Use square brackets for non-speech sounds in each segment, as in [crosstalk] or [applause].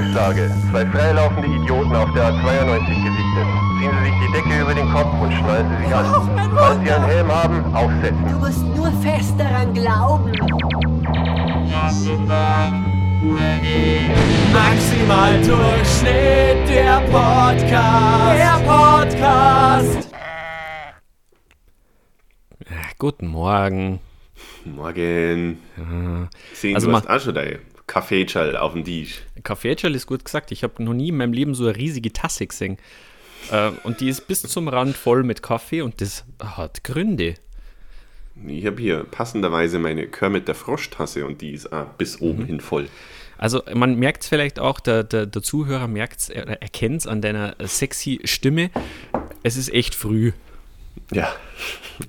Unfallstage. Zwei freilaufende Idioten auf der A92 gesichtet. Ziehen Sie sich die Decke über den Kopf und schnallen Sie sich an. Falls Sie einen Helm haben, aufsetzen. Du musst nur fest daran glauben. Maximal Durchschnitt, der Podcast. Der Podcast. Guten Morgen. Morgen. Sehen, Also du hast auch schon Kaffeeschall auf dem Tisch. Kaffeecherl ist gut gesagt. Ich habe noch nie in meinem Leben so eine riesige Tasse gesehen. Äh, und die ist bis zum Rand voll mit Kaffee und das hat Gründe. Ich habe hier passenderweise meine Kermit der Frosch-Tasse und die ist auch bis oben hin voll. Also man merkt es vielleicht auch, der, der, der Zuhörer merkt es, er erkennt es an deiner sexy Stimme. Es ist echt früh. Ja,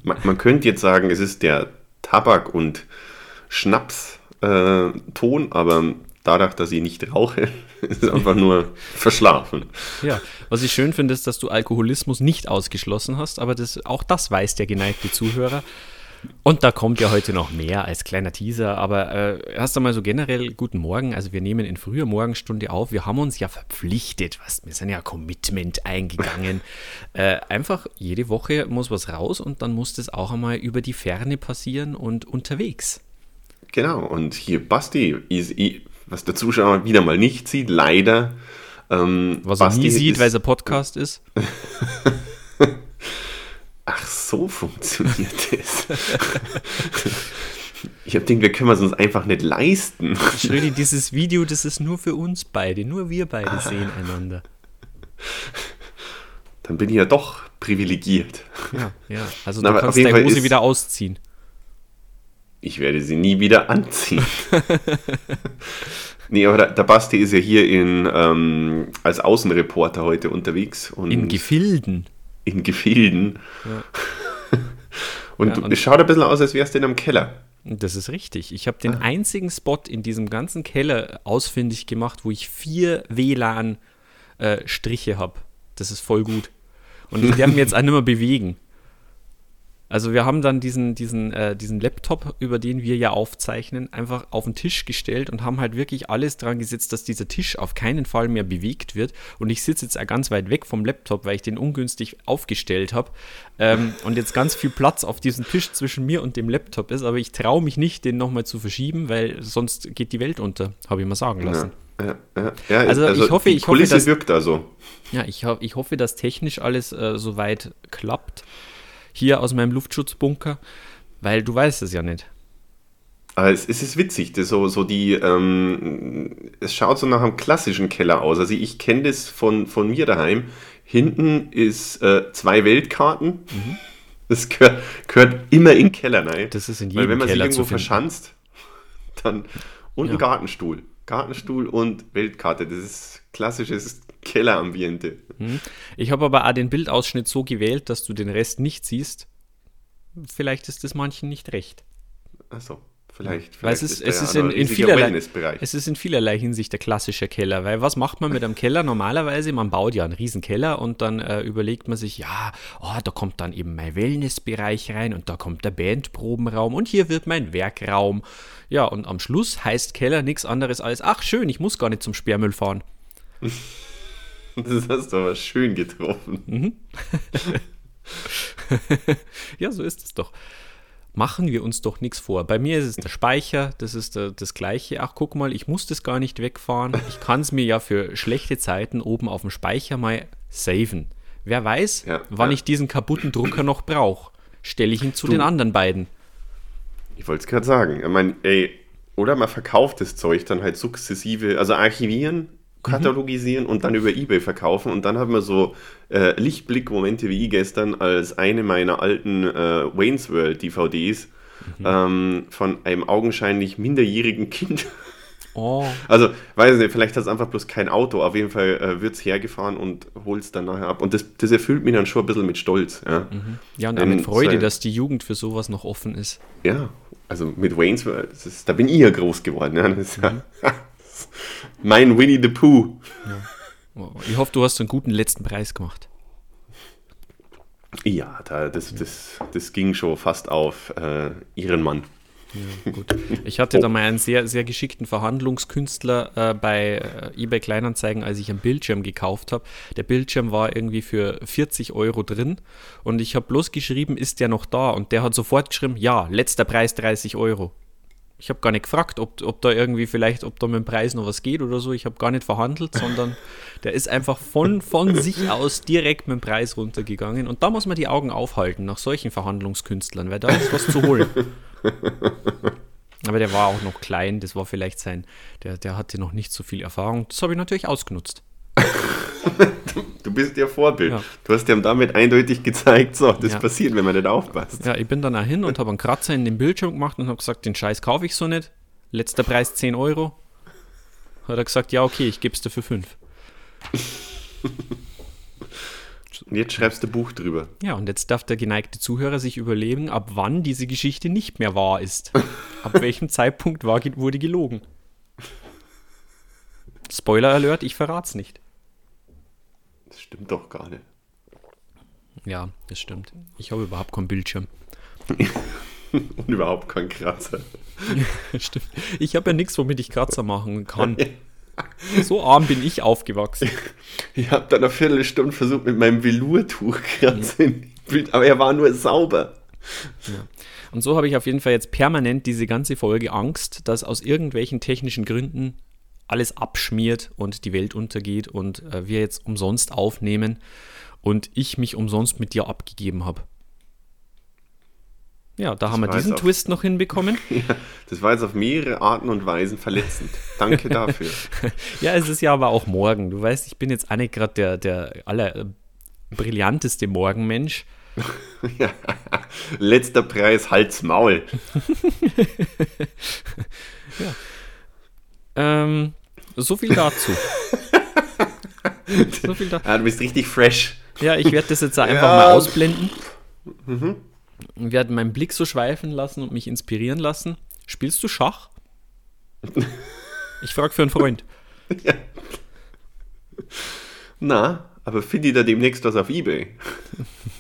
man, man könnte jetzt sagen, es ist der Tabak- und Schnaps-Ton, aber dadurch, dass ich nicht rauche, [laughs] ist es einfach nur verschlafen. Ja, was ich schön finde, ist, dass du Alkoholismus nicht ausgeschlossen hast, aber das, auch das weiß der geneigte Zuhörer. Und da kommt ja heute noch mehr als kleiner Teaser, aber äh, erst einmal so generell guten Morgen. Also wir nehmen in früher Morgenstunde auf. Wir haben uns ja verpflichtet, was, wir sind ja Commitment eingegangen. [laughs] äh, einfach jede Woche muss was raus und dann muss das auch einmal über die Ferne passieren und unterwegs. Genau, und hier Basti, was der Zuschauer wieder mal nicht sieht, leider. Ähm, Was er Basti nie sieht, weil es ein Podcast ist. [laughs] Ach, so funktioniert das. [laughs] ich habe gedacht, wir können es uns einfach nicht leisten. Schrödi, dieses Video, das ist nur für uns beide. Nur wir beide sehen einander. Dann bin ich ja doch privilegiert. Ja, ja. Also Na, du kannst deine Hose wieder ausziehen. Ich werde sie nie wieder anziehen. [laughs] nee, aber der, Basti ist ja hier in, ähm, als Außenreporter heute unterwegs. Und In Gefilden. in Gefilden. [laughs] und Ja, und- es schaut ein bisschen aus, als wärst du in einem Keller. Das ist richtig. Ich habe den Ah. einzigen Spot in diesem ganzen Keller ausfindig gemacht, wo ich vier WLAN-Striche habe. Das ist voll gut. Und ich darf mich jetzt auch nicht mehr bewegen. Also wir haben dann diesen, diesen, äh, diesen Laptop, über den wir ja aufzeichnen, einfach auf den Tisch gestellt und haben halt wirklich alles dran gesetzt, dass dieser Tisch auf keinen Fall mehr bewegt wird. Und ich sitze jetzt auch ganz weit weg vom Laptop, weil ich den ungünstig aufgestellt habe. Ähm, und jetzt ganz viel Platz auf diesem Tisch zwischen mir und dem Laptop ist. Aber ich traue mich nicht, den nochmal zu verschieben, weil sonst geht die Welt unter, habe ich mal sagen lassen. Ja, ja, ja, Also ich hoffe- ich hoffe, dass- wirkt also. Ja, ich, ich hoffe, dass technisch alles äh, soweit klappt. Hier aus meinem Luftschutzbunker, weil du weißt es ja nicht. Es, es ist witzig, das so, so die, ähm, es schaut so nach einem klassischen Keller aus. Also ich kenne das von, von mir daheim. Hinten ist äh, zwei Weltkarten. Das gehört, gehört immer in den Keller rein. Das ist in Weil jedem wenn man Keller sich irgendwo verschanzt, dann und Ja. ein Gartenstuhl. Gartenstuhl und Weltkarte. Das ist klassisches Kellerambiente. Ich habe aber auch den Bildausschnitt so gewählt, dass du den Rest nicht siehst. Vielleicht ist das manchen nicht recht. Achso, vielleicht. Weil es ist, es in, vielerlei, es ist in vielerlei Hinsicht der klassische Keller. Weil was macht man mit einem Keller normalerweise? Man baut ja einen riesen Keller und dann äh, überlegt man sich, ja, oh, da kommt dann eben mein Wellnessbereich rein und da kommt der Bandprobenraum und hier wird mein Werkraum. Ja, und am Schluss heißt Keller nichts anderes als, ach schön, ich muss gar nicht zum Sperrmüll fahren. [laughs] [laughs] Das hast du aber schön getroffen. [laughs] Ja, so ist es doch. Machen wir uns doch nichts vor. Bei mir ist es der Speicher, das ist der, das gleiche. Ach, guck mal, ich muss das gar nicht wegfahren. Ich kann es mir ja für schlechte Zeiten oben auf dem Speicher mal saven. Wer weiß, Ja, wann ja. ich diesen kaputten Drucker noch brauche. Stelle ich ihn zu Du- den anderen beiden. Ich wollte es gerade sagen. Ich meine, ey, oder man verkauft das Zeug dann halt sukzessive, also archivieren, katalogisieren und dann über Ebay verkaufen und dann haben wir so äh, Lichtblick-Momente wie gestern, als eine meiner alten äh, Wayne's World DVDs ähm, von einem augenscheinlich minderjährigen Kind. Oh, Also, weiß nicht, vielleicht hat es einfach bloß kein Auto. Auf jeden Fall äh, wird es hergefahren und holt es dann nachher ab. Und das, das erfüllt mich dann schon ein bisschen mit Stolz. Ja, ja, und auch mit Freude, zwei- dass die Jugend für sowas noch offen ist. ja also mit Wayne's World, ist, da bin ich ja groß geworden. Ja. [laughs] Ja mein Winnie the Pooh. Oh, Ich hoffe, du hast einen guten letzten Preis gemacht. Ja, da, das, das, das ging schon fast auf äh, ihren Mann. Ja, gut. Ich hatte da mal einen sehr, sehr geschickten Verhandlungskünstler äh, bei äh, eBay Kleinanzeigen, als ich einen Bildschirm gekauft habe. Der Bildschirm war irgendwie für 40 Euro drin und ich habe bloß geschrieben, ist der noch da? Und der hat sofort geschrieben, ja, letzter Preis 30 Euro. Ich habe gar nicht gefragt, ob, ob da irgendwie vielleicht, ob da mit dem Preis noch was geht oder so. Ich habe gar nicht verhandelt, sondern [laughs] der ist einfach von, von sich aus direkt mit dem Preis runtergegangen. Und da muss man die Augen aufhalten nach solchen Verhandlungskünstlern, weil da ist was zu holen. [laughs] Aber der war auch noch klein, das war vielleicht sein, der, der hatte noch nicht so viel Erfahrung. Das habe ich natürlich ausgenutzt. [laughs] Du bist ja Vorbild. Ja. Du hast ihm damit eindeutig gezeigt, so, das Ja. passiert, wenn man nicht aufpasst. Ja, ich bin dann auch hin und habe einen Kratzer in den Bildschirm gemacht und habe gesagt, den Scheiß kaufe ich so nicht. Letzter Preis 10 Euro. Hat er gesagt, ja, okay, ich gebe es dir für 5. Und jetzt schreibst du ein Buch drüber. Ja, und jetzt darf der geneigte Zuhörer sich überlegen, ab wann diese Geschichte nicht mehr wahr ist. [laughs] Ab welchem Zeitpunkt war, wurde gelogen. Spoiler Alert, ich verrat's nicht. Stimmt doch gar nicht. Ja, das stimmt. Ich habe überhaupt keinen Bildschirm. [laughs] Und überhaupt kein Kratzer. [laughs] Stimmt. Ich habe ja nichts, womit ich Kratzer machen kann. So arm bin ich aufgewachsen. [laughs] Ich habe dann eine Viertelstunde versucht, mit meinem Velourtuch Kratzer die Bild, aber er war nur sauber. Und so habe ich auf jeden Fall jetzt permanent diese ganze Folge Angst, dass aus irgendwelchen technischen Gründen alles abschmiert und die Welt untergeht und äh, wir jetzt umsonst aufnehmen und ich mich umsonst mit dir abgegeben habe. Ja, da haben wir diesen. Twist noch hinbekommen. [laughs] Ja, das war jetzt auf mehrere Arten und Weisen verletzend. Danke [laughs] dafür. Ja, es ist ja aber auch morgen. Du weißt, ich bin jetzt auch nicht gerade der, der aller äh, brillanteste Morgenmensch. [laughs] ja. Letzter Preis, Hals, Maul. Ähm, so viel dazu. [laughs] so viel dazu. Ja, du bist richtig fresh. Ja, ich werde das jetzt [laughs] einfach Ja. mal ausblenden. Und werde meinen Blick so schweifen lassen und mich inspirieren lassen. Spielst du Schach? [laughs] Ich frage für einen Freund. Na, aber finde ich da demnächst was auf Ebay?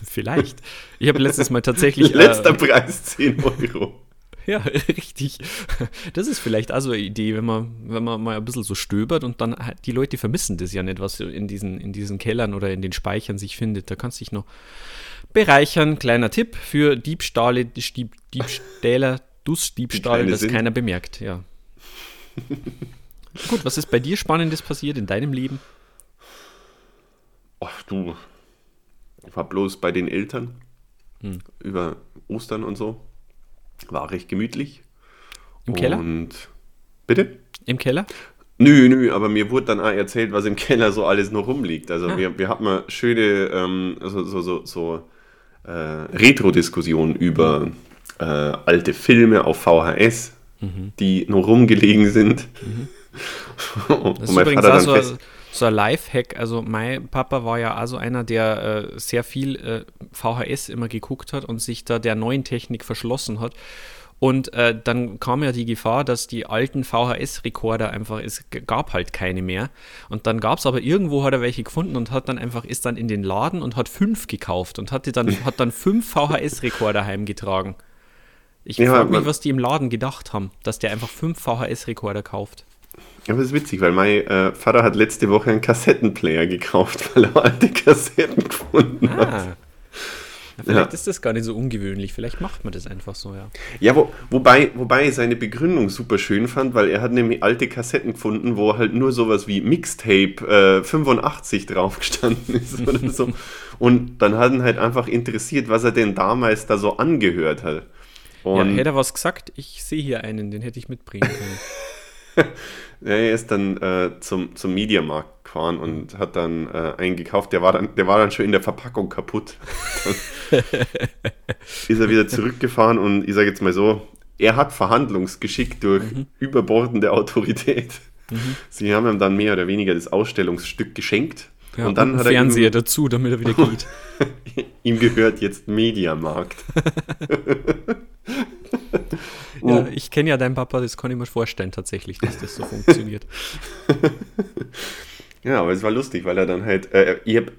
Vielleicht. Ich habe letztes Mal tatsächlich. Letzter Äh, Preis 10 Euro. Ja, [laughs] richtig. Das ist vielleicht also eine Idee, wenn man, wenn man mal ein bisschen so stöbert und dann halt- die Leute vermissen das ja nicht, was in diesen, in diesen Kellern oder in den Speichern sich findet. Da kannst du dich noch bereichern. Kleiner Tipp für Diebstahle, Dieb, Diebstähler, [laughs] Dussdiebstahl, kleine das sind. keiner bemerkt, ja. [laughs] Gut, was ist bei dir Spannendes passiert in deinem Leben? Ach du, ich war bloß bei den Eltern Hm. über Ostern und so. War recht gemütlich. Im Keller? Und bitte? Im Keller? Nö, nö, aber mir wurde dann auch erzählt, was im Keller so alles noch rumliegt. Also Ah. wir, wir hatten mal schöne ähm, so, so, so, so äh, Retro-Diskussionen über äh, alte Filme auf VHS, Mhm. die noch rumgelegen sind. [laughs] Das ist übrigens auch so, so ein Lifehack. Also mein Papa war ja also einer, der äh, sehr viel äh, VHS immer geguckt hat und sich da der neuen Technik verschlossen hat. Und äh, dann kam ja die Gefahr, dass die alten VHS-Rekorder einfach, es gab halt keine mehr. Und dann gab es aber irgendwo, hat er welche gefunden und hat dann einfach, ist dann in den Laden und hat fünf gekauft und hatte dann, [laughs] hat dann fünf VHS-Rekorder heimgetragen. Ich Ja, frage mich, was die im Laden gedacht haben, dass der einfach fünf VHS-Rekorder kauft. Aber das ist witzig, weil mein äh, Vater hat letzte Woche einen Kassettenplayer gekauft, [laughs] weil er alte Kassetten gefunden hat. Ah. Ja, vielleicht Ja. ist das gar nicht so ungewöhnlich. Vielleicht macht man das einfach so, ja. Ja, wo, wobei, wobei ich seine Begründung super schön fand, weil er hat nämlich alte Kassetten gefunden, wo halt nur sowas wie Mixtape äh, 85 drauf gestanden ist oder [laughs] so. Und dann hat ihn halt einfach interessiert, was er denn damals da so angehört hat. ja. Und Hätte er was gesagt, ich sehe hier einen, den hätte ich mitbringen können. [laughs] [laughs] Er ist dann äh, zum, zum Mediamarkt gefahren und hat dann äh, einen gekauft. Der war, dann, der war dann schon in der Verpackung kaputt. [laughs] Ist er wieder zurückgefahren und ich sage jetzt mal so, er hat Verhandlungsgeschick durch überbordende Autorität. Sie haben ihm dann mehr oder weniger das Ausstellungsstück geschenkt. Ja, und dann einen hat er Fernseher ihm, dazu, damit er wieder geht. [laughs] ihm gehört jetzt Mediamarkt. [laughs] ja, ich kenne ja deinen Papa, das kann ich mir vorstellen tatsächlich, dass das so funktioniert. [laughs] Ja, aber es war lustig, weil er dann halt, äh, ich hab,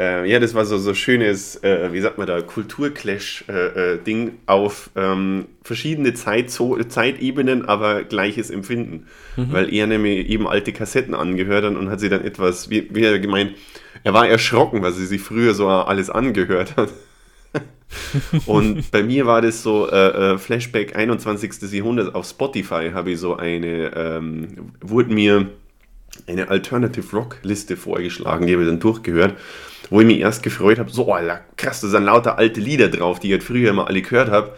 Äh, ja, das war so so schönes, äh, wie sagt man da, Kulturclash-Ding auf ähm, verschiedene Zeitzo Zeitebenen, aber gleiches Empfinden. Mhm. Weil er nämlich eben alte Kassetten angehört hat und hat sie dann etwas, wie, wie er gemeint, er war erschrocken, weil sie sich früher so alles angehört hat. [laughs] und bei mir war das so äh, äh Flashback 21. Jahrhundert auf Spotify habe ich so eine, ähm, wurde mir eine Alternative Rock Liste vorgeschlagen, die habe ich dann durchgehört, wo ich mich erst gefreut habe, so, Alter, krass, da sind lauter alte Lieder drauf, die ich halt früher immer alle gehört habe.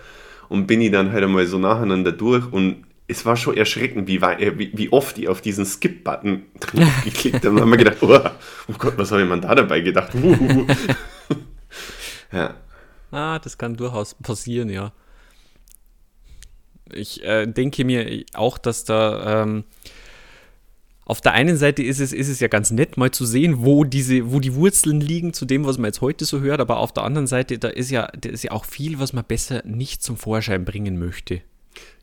Und bin ich dann halt einmal so nacheinander durch und es war schon erschreckend, wie, äh, wie, wie oft ich auf diesen Skip-Button [laughs] geklickt habe. Und dann haben wir gedacht, oh, oh Gott, was habe ich mir da dabei gedacht? [laughs] ja. Ah, das kann durchaus passieren, ja. Ich äh, denke mir auch, dass da ähm, auf der einen Seite ist es, ist es ja ganz nett, mal zu sehen, wo diese, wo die Wurzeln liegen zu dem, was man jetzt heute so hört, aber auf der anderen Seite, da ist ja, da ist ja auch viel, was man besser nicht zum Vorschein bringen möchte.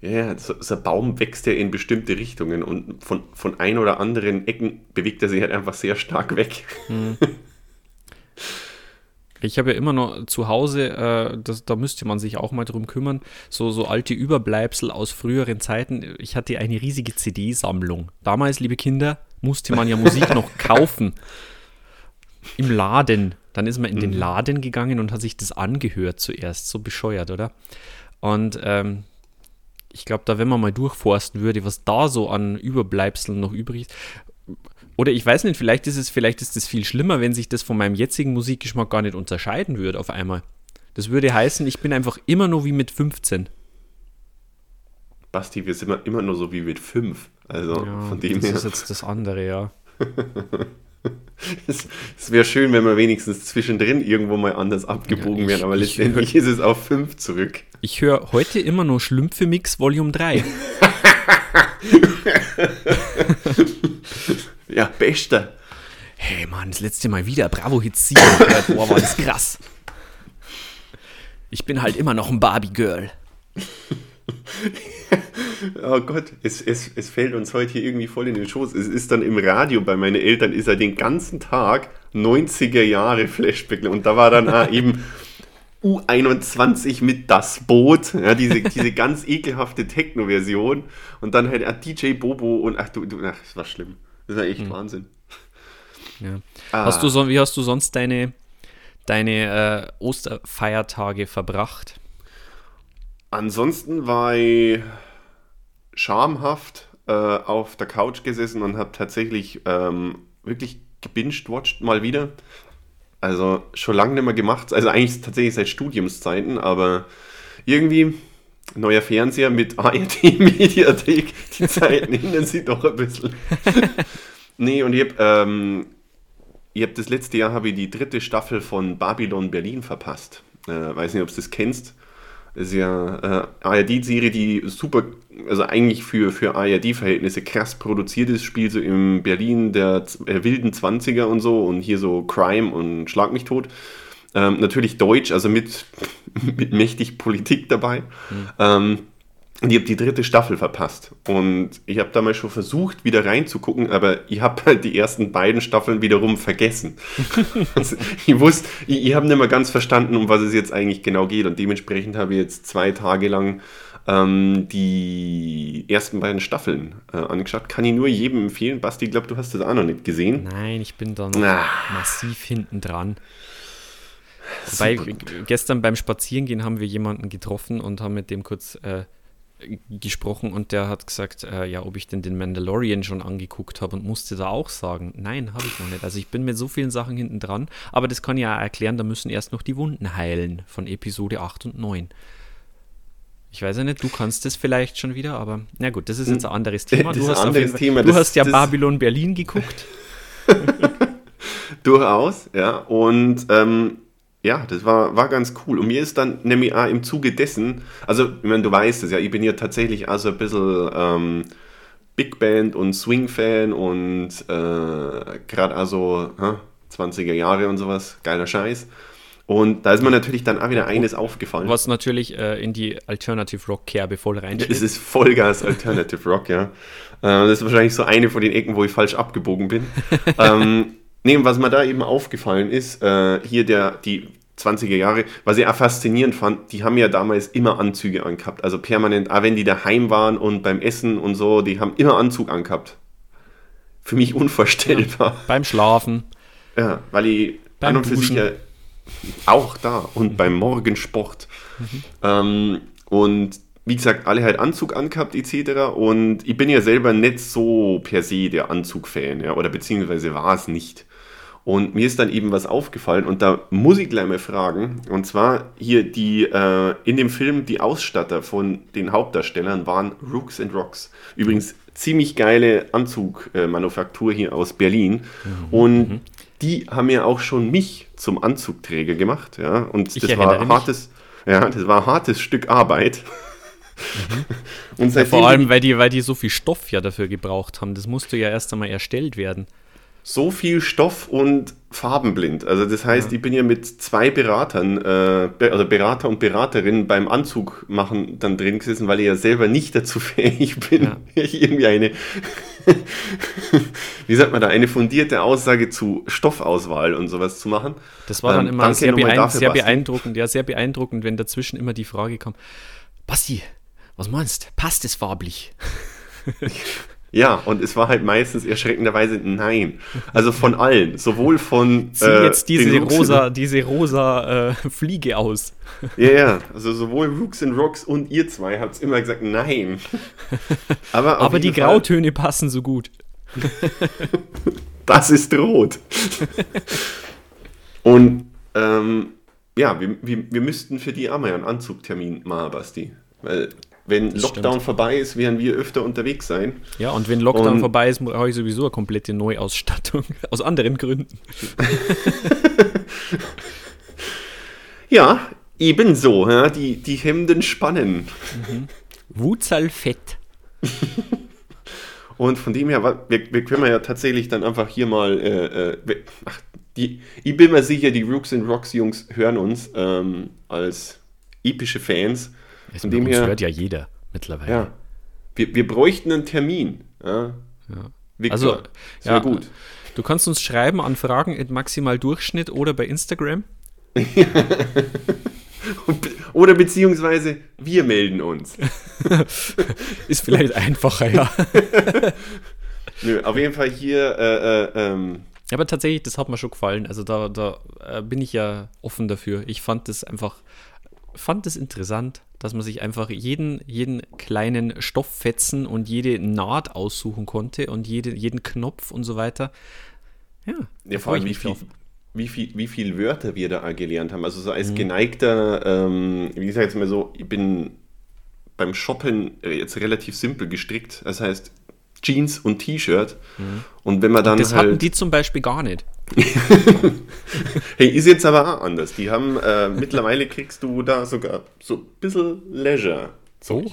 Ja, so, so ein Baum wächst ja in bestimmte Richtungen und von, von ein oder anderen Ecken bewegt er sich halt einfach sehr stark weg. Mhm. [laughs] Ich habe ja immer noch zu Hause, äh, das, da müsste man sich auch mal drum kümmern, so, so alte Überbleibsel aus früheren Zeiten. Ich hatte eine riesige CD-Sammlung. Damals, liebe Kinder, musste man ja Musik noch [laughs] kaufen. Im Laden. Dann ist man in den mhm. Laden gegangen und hat sich das angehört zuerst. So bescheuert, oder? Und ähm, ich glaube, da, wenn man mal durchforsten würde, was da so an Überbleibseln noch übrig ist, oder ich weiß nicht, vielleicht ist es, vielleicht ist es viel schlimmer, wenn sich das von meinem jetzigen Musikgeschmack gar nicht unterscheiden würde auf einmal. Das würde heißen, ich bin einfach immer nur wie mit 15. Basti, wir sind immer nur so wie mit 5. Also ja, von dem das her. Das ist jetzt das andere, ja. [laughs] es, es wäre schön, wenn wir wenigstens zwischendrin irgendwo mal anders abgebogen ja, wären, aber letztendlich hör, ist es auf 5 zurück. Ich höre heute immer nur Schlümpfe Mix Volume 3. [laughs] [laughs] Ja, bester. Hey Mann, das letzte Mal wieder Bravo Hits 7 Boah, war das [laughs] krass. Ich bin halt immer noch ein Barbie-Girl. [laughs] oh Gott, es, es, es fällt uns heute hier irgendwie voll in den Schoß. Es ist dann im Radio bei meinen Eltern, ist er den ganzen Tag 90er Jahre Flashback. Und da war dann ah, eben U21 mit das Boot, ja, diese, [laughs] diese ganz ekelhafte Techno-Version. Und dann halt ah, DJ Bobo und ach du, du ach, das war schlimm. Das ist ja echt hm. Wahnsinn. Ja. Ah. Hast du so, wie hast du sonst deine, deine äh, Osterfeiertage verbracht? Ansonsten war ich schamhaft äh, auf der Couch gesessen und habe tatsächlich ähm, wirklich gebinged-watched mal wieder. Also schon lange nicht mehr gemacht. Also eigentlich tatsächlich seit Studiumszeiten, aber irgendwie neuer Fernseher mit [laughs] ARD-Mediathek, die Zeiten [laughs] hindern sie doch ein bisschen. [laughs] nee, und ich habe ähm, hab das letzte Jahr habe ich die dritte Staffel von Babylon Berlin verpasst. Äh, weiß nicht, ob du das kennst. Ist ja äh, ARD-Serie, die super, also eigentlich für, für ARD-Verhältnisse krass produziert ist, spielt so im Berlin der äh, wilden 20er und so und hier so Crime und Schlag mich tot. Ähm, natürlich Deutsch, also mit, [laughs] mit mächtig Politik dabei. Mhm. Ähm, und ich habe die dritte Staffel verpasst. Und ich habe damals schon versucht, wieder reinzugucken, aber ich habe halt die ersten beiden Staffeln wiederum vergessen. [laughs] also ich wusste, ich, ich habe nicht mehr ganz verstanden, um was es jetzt eigentlich genau geht. Und dementsprechend habe ich jetzt zwei Tage lang ähm, die ersten beiden Staffeln äh, angeschaut. Kann ich nur jedem empfehlen. Basti, ich glaube, du hast das auch noch nicht gesehen. Nein, ich bin da noch ah. massiv hinten dran. Wobei, gestern beim Spazierengehen haben wir jemanden getroffen und haben mit dem kurz äh, gesprochen und der hat gesagt, äh, ja, ob ich denn den Mandalorian schon angeguckt habe und musste da auch sagen, nein, habe ich noch nicht. Also ich bin mit so vielen Sachen hinten dran, aber das kann ja erklären, da müssen erst noch die Wunden heilen von Episode 8 und 9. Ich weiß ja nicht, du kannst das vielleicht schon wieder, aber na gut, das ist jetzt ein anderes Thema. Du, [laughs] hast, anderes Fall, Thema. du das, hast ja Babylon Berlin geguckt. [laughs] Durchaus, ja. Und ähm, ja, das war, war ganz cool. Und mir ist dann nämlich auch im Zuge dessen, also, ich meine, du weißt es ja, ich bin ja tatsächlich also ein bisschen ähm, Big Band und Swing-Fan und äh, gerade also äh, 20er Jahre und sowas, geiler Scheiß. Und da ist mir natürlich dann auch wieder eines aufgefallen. Was natürlich äh, in die Alternative Rock-Kerbe voll reinsteht. Es ist Vollgas Alternative Rock, ja. Äh, das ist wahrscheinlich so eine von den Ecken, wo ich falsch abgebogen bin. [laughs] ähm, Nee, was mir da eben aufgefallen ist, äh, hier der, die 20er Jahre, was ich auch faszinierend fand, die haben ja damals immer Anzüge angehabt. Also permanent, auch wenn die daheim waren und beim Essen und so, die haben immer Anzug angehabt. Für mich unvorstellbar. Ja, beim Schlafen. Ja, weil ich beim an und für sich ja auch da und mhm. beim Morgensport. Mhm. Ähm, und wie gesagt, alle halt Anzug angehabt etc. Und ich bin ja selber nicht so per se der Anzug-Fan, ja, oder beziehungsweise war es nicht. Und mir ist dann eben was aufgefallen und da muss ich gleich mal fragen. Und zwar hier die äh, in dem Film die Ausstatter von den Hauptdarstellern waren Rooks and Rocks. Übrigens ziemlich geile Anzugmanufaktur hier aus Berlin. Mhm. Und mhm. die haben ja auch schon mich zum Anzugträger gemacht. Ja, und ich das war hartes, ja, das war hartes Stück Arbeit. Mhm. [laughs] Und ja, vor allem, weil die, weil die so viel Stoff ja dafür gebraucht haben. Das musste ja erst einmal erstellt werden so viel Stoff und farbenblind. Also das heißt, ich bin ja mit zwei Beratern, äh, also Berater und Beraterin beim Anzug machen dann drin gesessen, weil ich ja selber nicht dazu [laughs] fähig bin, ja. [laughs] irgendwie eine, [laughs] wie sagt man da, eine fundierte Aussage zu Stoffauswahl und sowas zu machen. Das war dann ähm, immer sehr, beein dafür, sehr beeindruckend, ja, sehr beeindruckend, wenn dazwischen immer die Frage kam, Basti, was meinst, passt es farblich? Ja, und es war halt meistens erschreckenderweise nein. Also von allen, sowohl von. Zieh äh, jetzt diese rosa, diese rosa äh, Fliege aus. [laughs] Ja, ja, also sowohl Rooks and Rocks und ihr zwei habt es immer gesagt nein. [laughs] Aber, Aber die Fall, Grautöne passen so gut. [laughs] das ist rot. und ähm, ja, wir, wir, wir müssten für die einmal einen Anzugtermin machen, Basti. Weil wenn das Lockdown stimmt. vorbei ist, werden wir öfter unterwegs sein. Ja, und wenn Lockdown und vorbei ist, habe ich sowieso eine komplette Neuausstattung. [laughs] Aus anderen Gründen. [laughs] ja, ebenso. Ja, die, die Hemden spannen. Mhm. Wutsalfett. [laughs] und von dem her, wir, wir können ja tatsächlich dann einfach hier mal. Äh, äh, ach, die, ich bin mir sicher, die Rooks and Rocks Jungs hören uns ähm, als epische Fans. Von dem her hört ja jeder mittlerweile. Ja. Wir, wir bräuchten einen Termin. Ja. ja. Victor, also, ja, gut. Du kannst uns schreiben an Fragen in maximal Durchschnitt oder bei Instagram. [laughs] oder beziehungsweise wir melden uns. [laughs] Ist vielleicht einfacher, ja. [laughs] Nö, auf jeden Fall hier. Äh, äh, ähm, aber tatsächlich, das hat mir schon gefallen. Also da, da äh, bin ich ja offen dafür. Ich fand das einfach, fand es interessant dass man sich einfach jeden, jeden kleinen Stofffetzen und jede Naht aussuchen konnte und jede, jeden Knopf und so weiter. Ja, ja vor allem wie viel, wie, viel, wie viel Wörter wir da gelernt haben. Also so als mhm. geneigter, ähm, wie gesagt jetzt mal so, ich bin beim Shoppen jetzt relativ simpel gestrickt. Das heißt, Jeans und T-Shirt. Mhm. Und wenn man dann. Und das halt hatten die zum Beispiel gar nicht. [laughs] hey, ist jetzt aber auch anders. Die haben, äh, mittlerweile kriegst du da sogar so ein bisschen Leisure. So.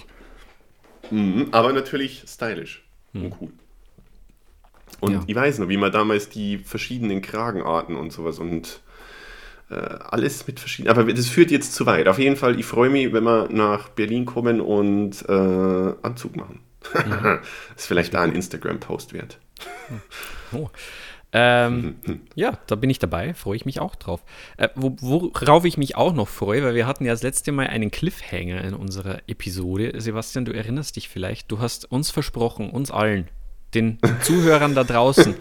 Mhm, aber natürlich stylisch mhm. und cool. Und ja. ich weiß noch, wie man damals die verschiedenen Kragenarten und sowas und äh, alles mit verschiedenen. Aber das führt jetzt zu weit. Auf jeden Fall, ich freue mich, wenn wir nach Berlin kommen und äh, Anzug machen. Mhm. [laughs] ist vielleicht da ein Instagram-Post wert. [laughs] Oh. Ähm, [laughs] ja, da bin ich dabei, freue ich mich auch drauf. Äh, wo, worauf ich mich auch noch freue, weil wir hatten ja das letzte Mal einen Cliffhanger in unserer Episode. Sebastian, du erinnerst dich vielleicht, du hast uns versprochen, uns allen, den [laughs] Zuhörern da draußen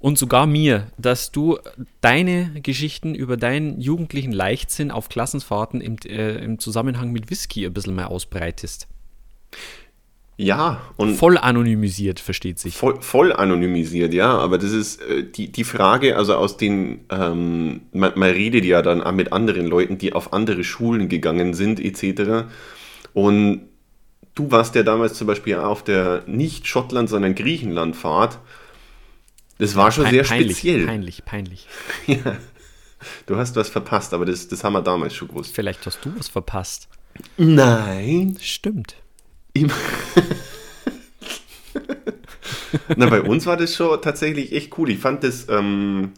und sogar mir, dass du deine Geschichten über deinen jugendlichen Leichtsinn auf Klassenfahrten im, äh, im Zusammenhang mit Whisky ein bisschen mehr ausbreitest. Ja, und. Voll anonymisiert, versteht sich. Voll, voll anonymisiert, ja, aber das ist äh, die, die Frage, also aus den, ähm, man, man, redet ja dann auch mit anderen Leuten, die auf andere Schulen gegangen sind, etc. Und du warst ja damals zum Beispiel auf der nicht Schottland, sondern Griechenland-Fahrt. Das war schon Pein, sehr peinlich, speziell. Peinlich, peinlich. [laughs] ja. Du hast was verpasst, aber das, das haben wir damals schon gewusst. Vielleicht hast du was verpasst. Nein. Stimmt. [laughs] Na, bei uns war das schon tatsächlich echt cool. Ich fand das, ähm,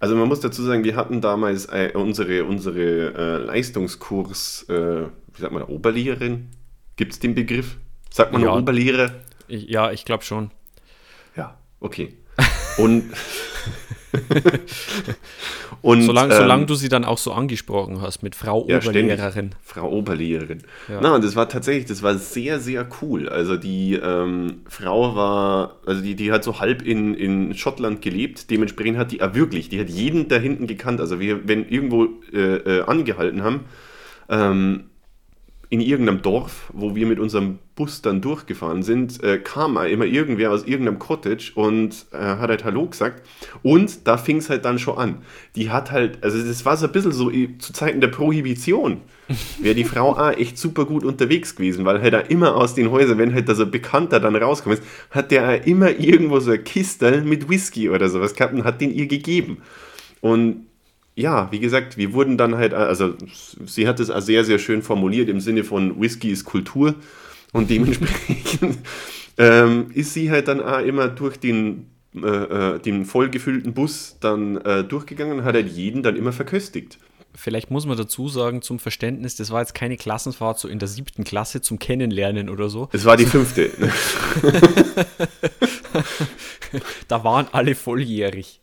also man muss dazu sagen, wir hatten damals äh, unsere, unsere äh, Leistungskurs, äh, wie sagt man, Oberlehrerin? Gibt es den Begriff? Sagt man ja. Oberlehrer? Ich, ja, ich glaube schon. Ja, okay. Und [laughs] Und, Solange, ähm, solange du sie dann auch so angesprochen hast mit Frau Ja, ständig. Oberlehrerin. Frau Oberlehrerin. Ja. Na, und das war tatsächlich, das war sehr, sehr cool. Also die ähm, Frau war, also die, die hat so halb in, in Schottland gelebt, dementsprechend hat die auch wirklich, die hat jeden da hinten gekannt. Also wir, wenn irgendwo äh, äh, angehalten haben, ähm, in irgendeinem Dorf, wo wir mit unserem Bus dann durchgefahren sind, äh, kam immer irgendwer aus irgendeinem Cottage und äh, hat halt Hallo gesagt. Und da fing es halt dann schon an. Die hat halt, also das war so ein bisschen so i- zu Zeiten der Prohibition. [laughs] Wäre die Frau auch echt super gut unterwegs gewesen, weil halt da immer aus den Häusern, wenn halt da so ein Bekannter dann rauskommt, ist, hat der immer irgendwo so ein Kistel mit Whisky oder sowas gehabt und hat den ihr gegeben. Und ja, wie gesagt, wir wurden dann halt, also sie hat es auch sehr, sehr schön formuliert im Sinne von Whisky ist Kultur und dementsprechend [laughs] ähm, ist sie halt dann auch immer durch den, äh, äh, den vollgefüllten Bus dann äh, durchgegangen und hat halt jeden dann immer verköstigt. Vielleicht muss man dazu sagen, zum Verständnis, das war jetzt keine Klassenfahrt so in der siebten Klasse zum Kennenlernen oder so. Es war die fünfte. [laughs] [laughs] Da waren alle volljährig.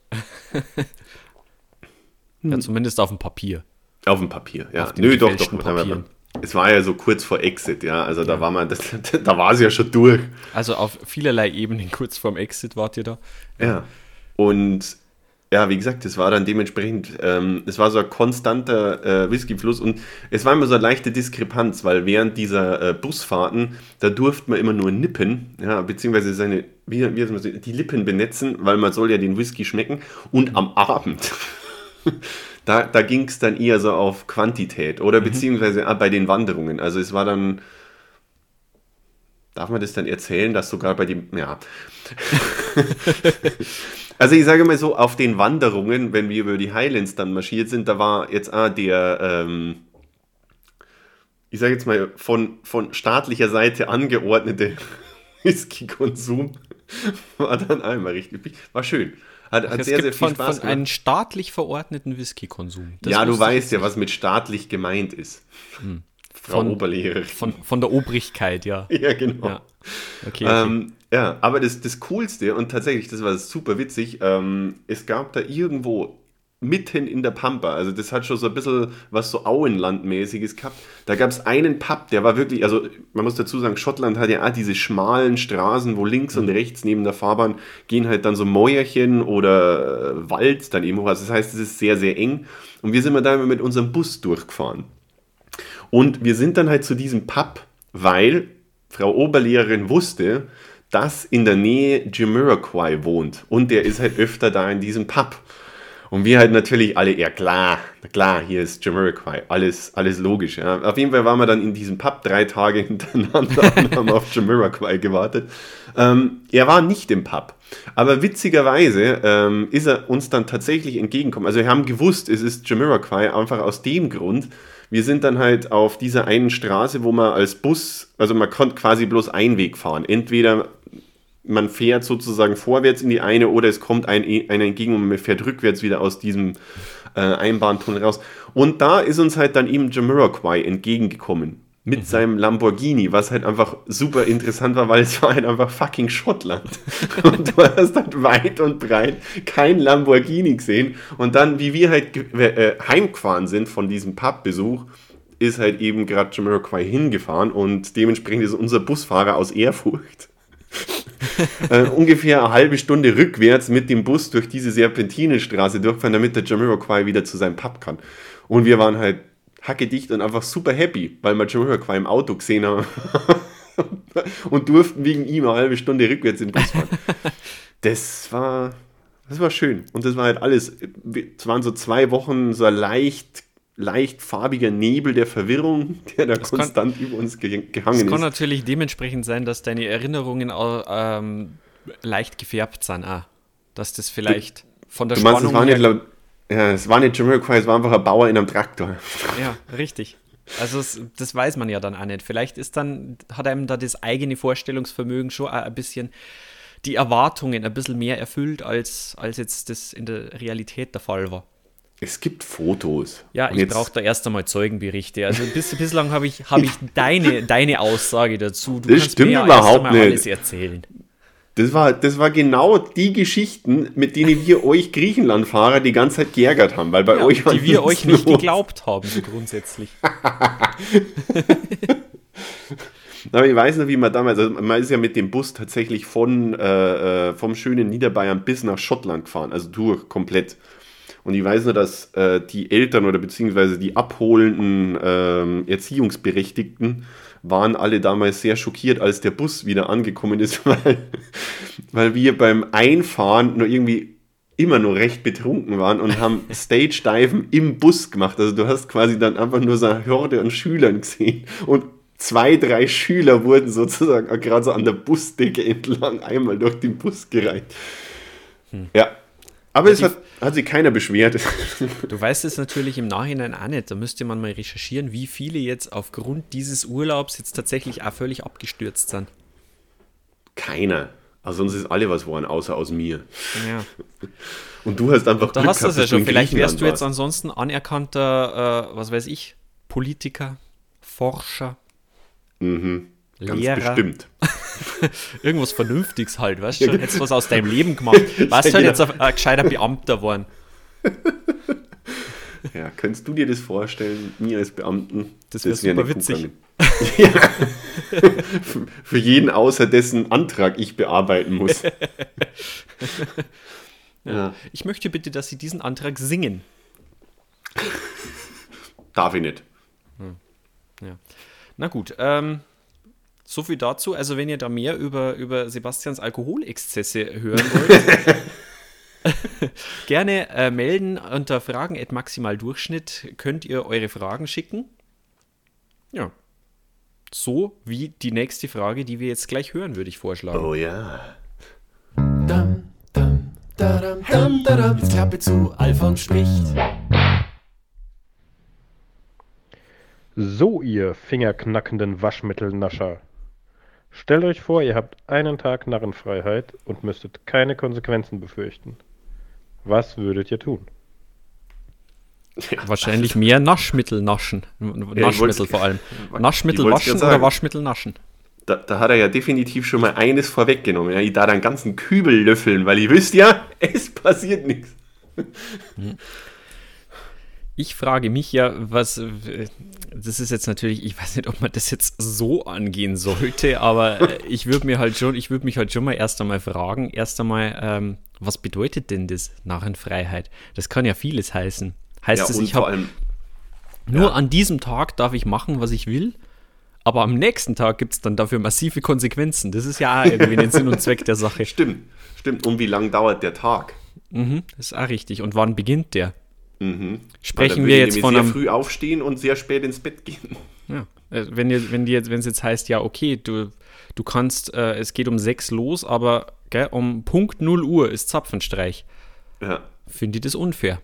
ja, zumindest auf dem Papier. Auf dem Papier, ja. Nö, doch, doch. Papieren. Es war ja so kurz vor Exit, ja. Also da war man, [laughs] das, da war sie ja schon durch. Also auf vielerlei Ebenen kurz vorm Exit wart ihr da. Ja. Und ja, wie gesagt, es war dann dementsprechend, ähm, es war so ein konstanter äh, Whiskyfluss und es war immer so eine leichte Diskrepanz, weil während dieser äh, Busfahrten, da durfte man immer nur nippen, ja, beziehungsweise seine, wie, wie heißt man die Lippen benetzen, weil man soll ja den Whisky schmecken und am Abend. [laughs] Da, da ging es dann eher so auf Quantität oder beziehungsweise auch bei den Wanderungen. Also es war dann, darf man das dann erzählen, dass sogar bei dem, ja. [laughs] also ich sage mal so, auf den Wanderungen, wenn wir über die Highlands dann marschiert sind, da war jetzt auch der, ähm, ich sage jetzt mal, von, von staatlicher Seite angeordnete [laughs] Whisky-Konsum war dann einmal richtig, war schön. Hat, hat sehr, sehr viel von, Spaß von gemacht. einem staatlich verordneten Whisky-Konsum. Ja, du weißt ja, was mit staatlich gemeint ist. Frau Von- Oberlehrerin. Von, von der Obrigkeit, ja. [laughs] ja, genau. Ja. Okay, okay. Ähm, ja, aber das, das Coolste und tatsächlich, das war super witzig, ähm, es gab da irgendwo mitten in der Pampa, also das hat schon so ein bisschen was so Auenlandmäßiges gehabt. Da gab es einen Pub, der war wirklich, also man muss dazu sagen, Schottland hat ja auch diese schmalen Straßen, wo links und rechts neben der Fahrbahn gehen halt dann so Mäuerchen oder äh, Wald dann eben hoch. Also das heißt, es ist sehr, sehr eng. Und wir sind mal da immer mit unserem Bus durchgefahren. Und wir sind dann halt zu diesem Pub, weil Frau Oberlehrerin wusste, dass in der Nähe Jamiroquai wohnt. Und der ist halt öfter da in diesem Pub. Und wir halt natürlich alle, ja klar, klar, hier ist Jamiroquai, alles, alles logisch. Ja. Auf jeden Fall waren wir dann in diesem Pub drei Tage [laughs] hintereinander und haben auf Jamiroquai gewartet. Ähm, er war nicht im Pub, aber witzigerweise ähm, ist er uns dann tatsächlich entgegengekommen. Also wir haben gewusst, es ist Jamiroquai, einfach aus dem Grund, wir sind dann halt auf dieser einen Straße, wo man als Bus, also man konnte quasi bloß einen Weg fahren. Entweder man fährt sozusagen vorwärts in die eine oder es kommt ein, einer entgegen und man fährt rückwärts wieder aus diesem äh, Einbahntunnel raus. Und da ist uns halt dann eben Jamiroquai entgegengekommen. Mit seinem Lamborghini, was halt einfach super interessant war, weil es war halt einfach fucking Schottland. [laughs] Und du hast halt weit und breit kein Lamborghini gesehen. Und dann, wie wir halt ge- äh, heimgefahren sind von diesem Pubbesuch, ist halt eben gerade Jamiroquai hingefahren und dementsprechend ist unser Busfahrer aus Ehrfurcht äh, ungefähr eine halbe Stunde rückwärts mit dem Bus durch diese Serpentinenstraße durchfahren, damit der Jamiroquai wieder zu seinem Pub kann. Und wir waren halt hackedicht und einfach super happy, weil wir Jamiroquai im Auto gesehen haben [laughs] und durften wegen ihm eine halbe Stunde rückwärts im Bus fahren. Das war, das war schön. Und das war halt alles. Es waren so zwei Wochen so leicht, leicht farbiger Nebel der Verwirrung, der da kann- konstant über uns ge Es gehangen kann ist. natürlich dementsprechend sein, dass deine Erinnerungen auch, ähm, leicht gefärbt sind. Ah, dass das vielleicht von der Du meinst, es Spannung war nicht, ja, es war nicht Jamiroquai, es war einfach ein Bauer in einem Traktor. Ja, richtig. Also es, das weiß man ja dann auch nicht. Vielleicht ist dann, hat einem da das eigene Vorstellungsvermögen schon auch ein bisschen die Erwartungen ein bisschen mehr erfüllt, als, als jetzt das in der Realität der Fall war. Es gibt Fotos. Ja, ich brauche da erst einmal Zeugenberichte. Also bis, bislang habe ich, hab ich [laughs] deine, deine Aussage dazu. Du Das stimmt mir überhaupt erst nicht. alles erzählen. Das war, das war genau die Geschichten, mit denen wir euch Griechenlandfahrer die ganze Zeit geärgert haben, weil bei Ja, euch die wir euch nicht los. geglaubt [laughs] haben, grundsätzlich. [laughs] Aber ich weiß noch, wie man damals, also man ist ja mit dem Bus tatsächlich von, äh, äh, vom schönen Niederbayern bis nach Schottland gefahren, also durch komplett. Und ich weiß nur, dass äh, die Eltern oder beziehungsweise die abholenden ähm, Erziehungsberechtigten waren alle damals sehr schockiert, als der Bus wieder angekommen ist, [laughs] weil, weil wir beim Einfahren nur irgendwie immer nur recht betrunken waren und haben [laughs] Stage-Diven im Bus gemacht. Also du hast quasi dann einfach nur so eine Horde an Schülern gesehen und zwei, drei Schüler wurden sozusagen gerade so an der Busdecke entlang einmal durch den Bus gereicht. Ja. Aber es hat, hat sich keiner beschwert. [laughs] Du weißt es natürlich im Nachhinein auch nicht. Da müsste man mal recherchieren, wie viele jetzt aufgrund dieses Urlaubs jetzt tatsächlich auch völlig abgestürzt sind. keiner. Also sonst ist alle was geworden, außer aus mir. Ja. Und du hast einfach Da Glück hast du es ja schon. Vielleicht wärst du jetzt ansonsten anerkannter, äh, was weiß ich, Politiker, Forscher, Ganz Lehrer. bestimmt. [laughs] Irgendwas Vernünftiges halt, weißt du? Hättest du was aus deinem Leben gemacht. [laughs] Warst halt genau. jetzt ein, ein gescheiter Beamter geworden. [laughs] Ja, könntest du dir das vorstellen, mir als Beamten? Das wär wär super witzig. Ja. Für- jeden außer dessen Antrag ich bearbeiten muss. ja. Ich möchte bitte, dass Sie diesen Antrag singen. Darf ich nicht. Ja. Na gut, ähm, so viel dazu. Also, wenn ihr da mehr über, über Sebastians Alkoholexzesse hören wollt, [laughs] gerne äh, melden unter Fragen at maximaldurchschnitt könnt ihr eure Fragen schicken. Ja. So wie die nächste Frage, die wir jetzt gleich hören, würde ich vorschlagen. Oh ja. Dam, dam, dadam, dam, dadam. Jetzt Klappe zu, Alfons spricht. So, ihr fingerknackenden Waschmittelnascher. Stellt euch vor, ihr habt einen Tag Narrenfreiheit und müsstet keine Konsequenzen befürchten. Was würdet ihr tun? Wahrscheinlich mehr Naschmittel naschen. Naschmittel vor allem. [laughs] Naschmittel waschen oder. Waschmittel naschen? Da, da hat er ja definitiv schon mal eines vorweggenommen. Ja, ich da einen ganzen Kübel löffeln, weil ihr wisst ja, [laughs] es passiert nichts. Ich frage mich ja, was. äh, Das ist jetzt natürlich, ich weiß nicht, ob man das jetzt so angehen sollte, aber äh, ich würde mir halt schon, ich würde mich halt schon mal erst einmal fragen, erst einmal, ähm, was bedeutet denn das Narrenfreiheit? Das kann ja vieles heißen. Heißt Ja, es, ich habe nur an diesem Tag darf ich machen, was ich will, aber am nächsten Tag gibt es dann dafür massive Konsequenzen. Das ist ja auch irgendwie den Sinn und Zweck der Sache. [laughs] stimmt, stimmt. Und wie lang dauert der Tag? Mhm, das ist auch richtig. Und wann beginnt der? Weil Sprechen wir jetzt von sehr einem früh aufstehen und sehr spät ins Bett gehen. Ja. Äh, Wenn, ihr, wenn, jetzt, wenn es jetzt heißt, ja, okay, du, du kannst, äh, es geht um sechs los, aber gell, um Punkt 0 Uhr ist Zapfenstreich. Ja, Finde ich das unfair.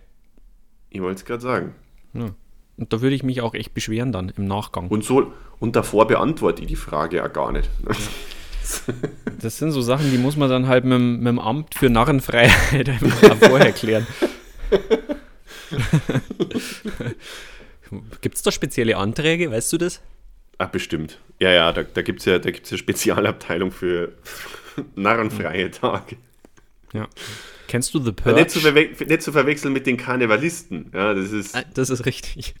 ich wollte es gerade sagen. Ja. Und da würde ich mich auch echt beschweren dann im Nachgang. Und so, und davor beantworte ich die Frage ja gar nicht. Das sind so Sachen, die muss man dann halt mit, dem- mit dem Amt für Narrenfreiheit [laughs] einfach vorher klären. [laughs] Gibt es da spezielle Anträge, weißt du das? Ach, bestimmt. Ja, ja, da, da gibt es ja, da gibt's ja Spezialabteilung für narrenfreie Tage. Ja. Kennst du The Aber Nicht zu, Purge? nicht zu verwechseln mit den Karnevalisten. Ja, das ist. Ah, Das ist richtig.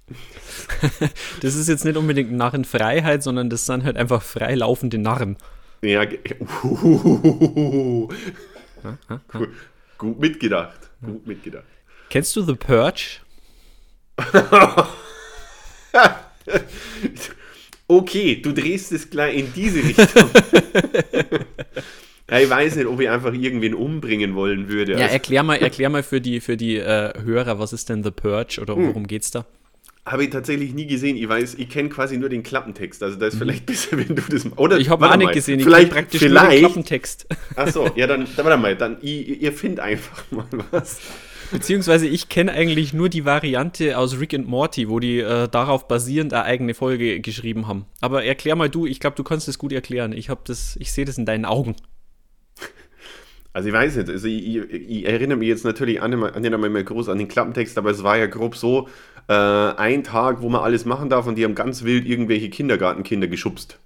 [laughs] Das ist jetzt nicht unbedingt Narrenfreiheit, sondern das sind halt einfach freilaufende Narren. Ja, [laughs] Uhuhuhuhu. gut, gut mitgedacht. Gut mitgedacht. Kennst du The Purge? [laughs] Okay, du drehst es gleich in diese Richtung. [laughs] ja, ich weiß nicht, ob ich einfach irgendwen umbringen wollen würde. Ja, Also, erklär mal, erklär mal für die, für die äh, Hörer, was ist denn The Purge oder worum geht's da? Habe ich tatsächlich nie gesehen. Ich weiß, ich kenne quasi nur den Klappentext. Also da ist vielleicht besser, wenn du das. Oder Mhm. Ich habe auch nicht gesehen, ich Vielleicht, praktisch nur den vielleicht. Klappentext. Achso, ja, dann, dann warte mal, dann ihr, ihr findet einfach mal was. [laughs] Beziehungsweise ich kenne eigentlich nur die Variante aus Rick and Morty, wo die äh, darauf basierend eine eigene Folge geschrieben haben. Aber erklär mal du, ich glaube, du kannst es gut erklären. Ich habe das, ich sehe das in deinen Augen. Also ich weiß nicht, also ich, ich, ich erinnere mich jetzt natürlich an, den- an den einmal groß an den Klappentext, aber es war ja grob so, äh, ein Tag, wo man alles machen darf und die haben ganz wild irgendwelche Kindergartenkinder geschubst.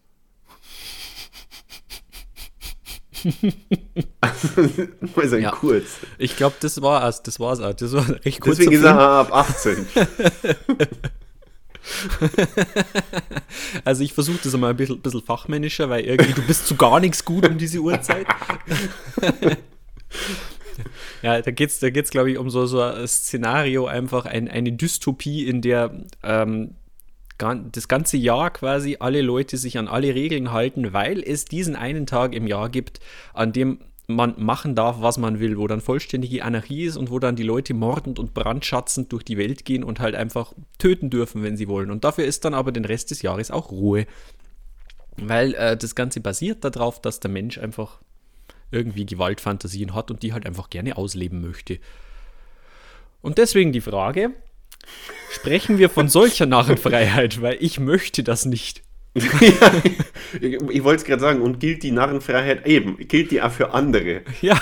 [laughs] Mal sein Ja. kurz. Ich glaube, das war es. Das war's auch. Das war kurzer Deswegen ist er ab 18. [laughs] Also ich versuche das einmal ein bisschen, bisschen fachmännischer, weil irgendwie du bist zu gar nichts gut um diese Uhrzeit. [laughs] ja, da geht's, da geht's glaube ich, um so, so ein Szenario, einfach ein, eine Dystopie, in der ähm, das ganze Jahr quasi alle Leute sich an alle Regeln halten, weil es diesen einen Tag im Jahr gibt, an dem man machen darf, was man will, wo dann vollständige Anarchie ist und wo dann die Leute mordend und brandschatzend durch die Welt gehen und halt einfach töten dürfen, wenn sie wollen. Und dafür ist dann aber den Rest des Jahres auch Ruhe. Weil äh, das Ganze basiert darauf, dass der Mensch einfach irgendwie Gewaltfantasien hat und die halt einfach gerne ausleben möchte. Und deswegen die Frage, sprechen wir von solcher Narrenfreiheit, weil ich möchte das nicht. [laughs] ich wollte es gerade sagen, und gilt die Narrenfreiheit eben, gilt die auch für andere. Ja.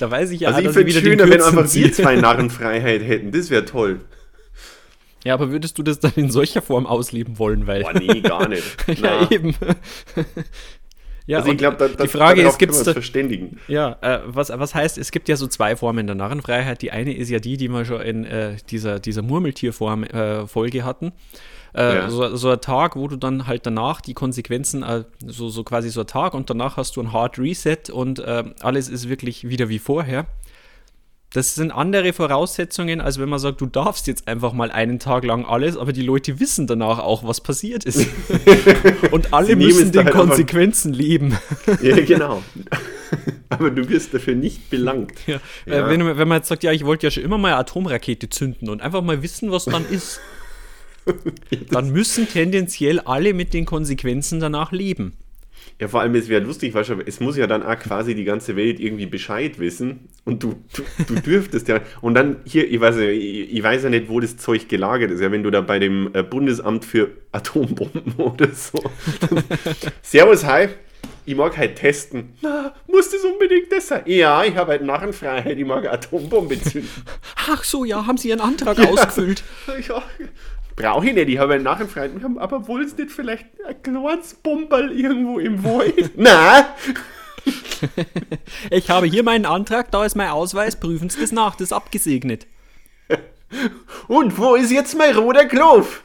da weiß ich ja, Also ich dass finde es schöner, wenn einfach wir zwei Narrenfreiheit hätten. Das wäre toll. Ja, aber würdest du das dann in solcher Form ausleben wollen? Weil, Boah, nee, gar nicht. [laughs] ja, Na. eben. Ja, Also ich glaube, da, da, die Frage ist, gibt es wir da, uns verständigen. Ja, äh, was, was heißt, es gibt ja so zwei Formen der Narrenfreiheit. Die eine ist ja die, die wir schon in äh, dieser, dieser Murmeltierform-Folge hatten. Äh, Ja. so, so ein Tag, wo du dann halt danach die Konsequenzen, äh, so, so quasi so ein Tag und danach hast du ein Hard Reset und äh, alles ist wirklich wieder wie vorher. Das sind andere Voraussetzungen, als wenn man sagt, du darfst jetzt einfach mal einen Tag lang alles, aber die Leute wissen danach auch, was passiert ist. [laughs] und alle müssen den halt einfach- Konsequenzen leben. [laughs] Ja, genau. Aber du wirst dafür nicht belangt. Ja. Ja. Äh, wenn, wenn man jetzt sagt, ja, ich wollte ja schon immer mal eine Atomrakete zünden und einfach mal wissen, was dann ist, [laughs] dann müssen tendenziell alle mit den Konsequenzen danach leben. Ja, vor allem, es wäre lustig, weil es muss ja dann auch quasi die ganze Welt irgendwie Bescheid wissen und du, du, du [laughs] dürftest ja. Und dann hier, ich weiß, ja, ich, weiß ja nicht, wo das Zeug gelagert ist. Ja, wenn du da bei dem äh, Bundesamt für [laughs] Atombomben oder so. [laughs] Servus, hi. Ich mag halt testen. Na, muss das unbedingt das sein? Ja, ich habe halt Narrenfreiheit, ich mag Atombombe zünden. Ach so, ja, haben Sie Ihren Antrag ausgefüllt? Ja, brauche ich nicht, ich habe einen Narrenfreiheit. Aber wollen Sie nicht vielleicht ein kleines Bomberl irgendwo im Wald? [laughs] Nein! [laughs] Ich habe hier meinen Antrag, da ist mein Ausweis, prüfen Sie das nach, das ist abgesegnet. Und wo ist jetzt mein roter Knopf?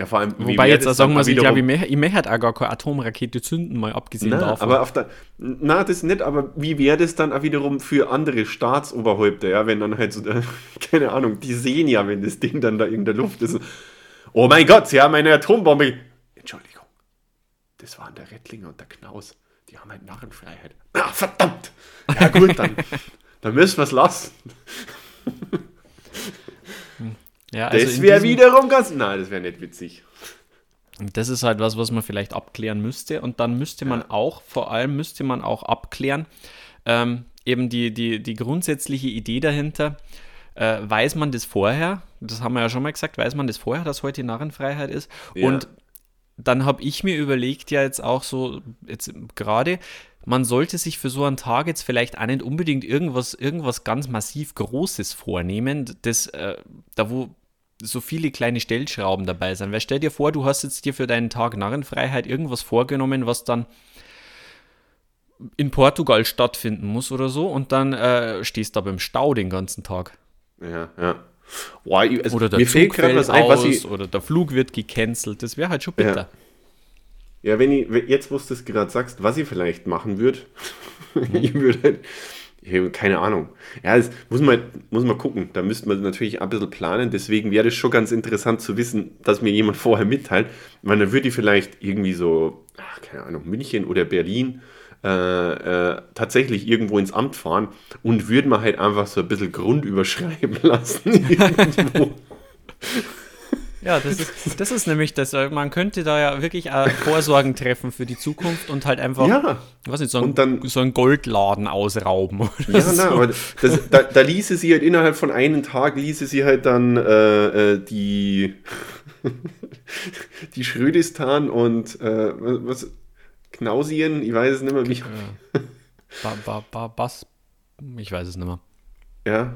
Ja, vor allem, Wobei jetzt, das sagen wir, ich wiederum- glaube, ich, möchte- ich auch gar keine Atomrakete zünden, mal abgesehen Na, davon. aber auf der, na, das nicht, aber wie wäre das dann auch wiederum für andere Staatsoberhäupter, ja, wenn dann halt so, der, [laughs] keine Ahnung, die sehen ja, wenn das Ding dann da in der Luft ist. Oh mein Gott, sie haben eine Atombombe. Entschuldigung, das waren der Rettlinger und der Knaus. Die haben halt Narrenfreiheit. Ah, verdammt! Ja gut, dann, [laughs] dann müssen wir es lassen. Ja, also das wäre wiederum ganz... Nein, das wäre nicht witzig. Das ist halt was, was man vielleicht abklären müsste. Und dann müsste man auch, vor allem müsste man auch abklären, ähm, eben die, die, die grundsätzliche Idee dahinter. Äh, weiß man das vorher? Das haben wir ja schon mal gesagt. Weiß man das vorher, dass heute Narrenfreiheit ist? Ja. Und dann habe ich mir überlegt, ja jetzt auch so, jetzt gerade, man sollte sich für so einen Tag jetzt vielleicht auch nicht unbedingt irgendwas, irgendwas ganz massiv Großes vornehmen, das, äh, da wo so viele kleine Stellschrauben dabei sind. Weil stell dir vor, du hast jetzt dir für deinen Tag Narrenfreiheit irgendwas vorgenommen, was dann in Portugal stattfinden muss oder so und dann äh, stehst du aber im Stau den ganzen Tag. Ja, ja. Boah, ich- also, Oder der mir Zug fällt was ein, was ich, oder der Flug wird gecancelt. Das wäre halt schon bitter. Ja, wenn ich, jetzt, wo du das gerade sagst, was ich vielleicht machen würde, [laughs] ich würde halt, ich habe keine Ahnung. Ja, das muss man, muss man gucken. Da müsste man natürlich ein bisschen planen. Deswegen wäre es schon ganz interessant zu wissen, dass mir jemand vorher mitteilt. Weil dann würde ich vielleicht irgendwie so, ach, keine Ahnung, München oder Berlin äh, äh, tatsächlich irgendwo ins Amt fahren und würde man halt einfach so ein bisschen Grund überschreiben [laughs] lassen. [laughs] Ja, das ist, das ist nämlich das. Man könnte da ja wirklich äh, Vorsorgen treffen für die Zukunft und halt einfach, Ja. weiß nicht, so einen, Und dann- so einen Goldladen ausrauben. Ja, so. na, aber das, da, da ließe sie halt innerhalb von einem Tag, ließe sie halt dann äh, äh, die, [laughs] die Schrödistan und äh, was, was, Knausien, ich weiß es nicht mehr, wie. ba, ba, ba, Bass, ich weiß es nicht mehr. Ja.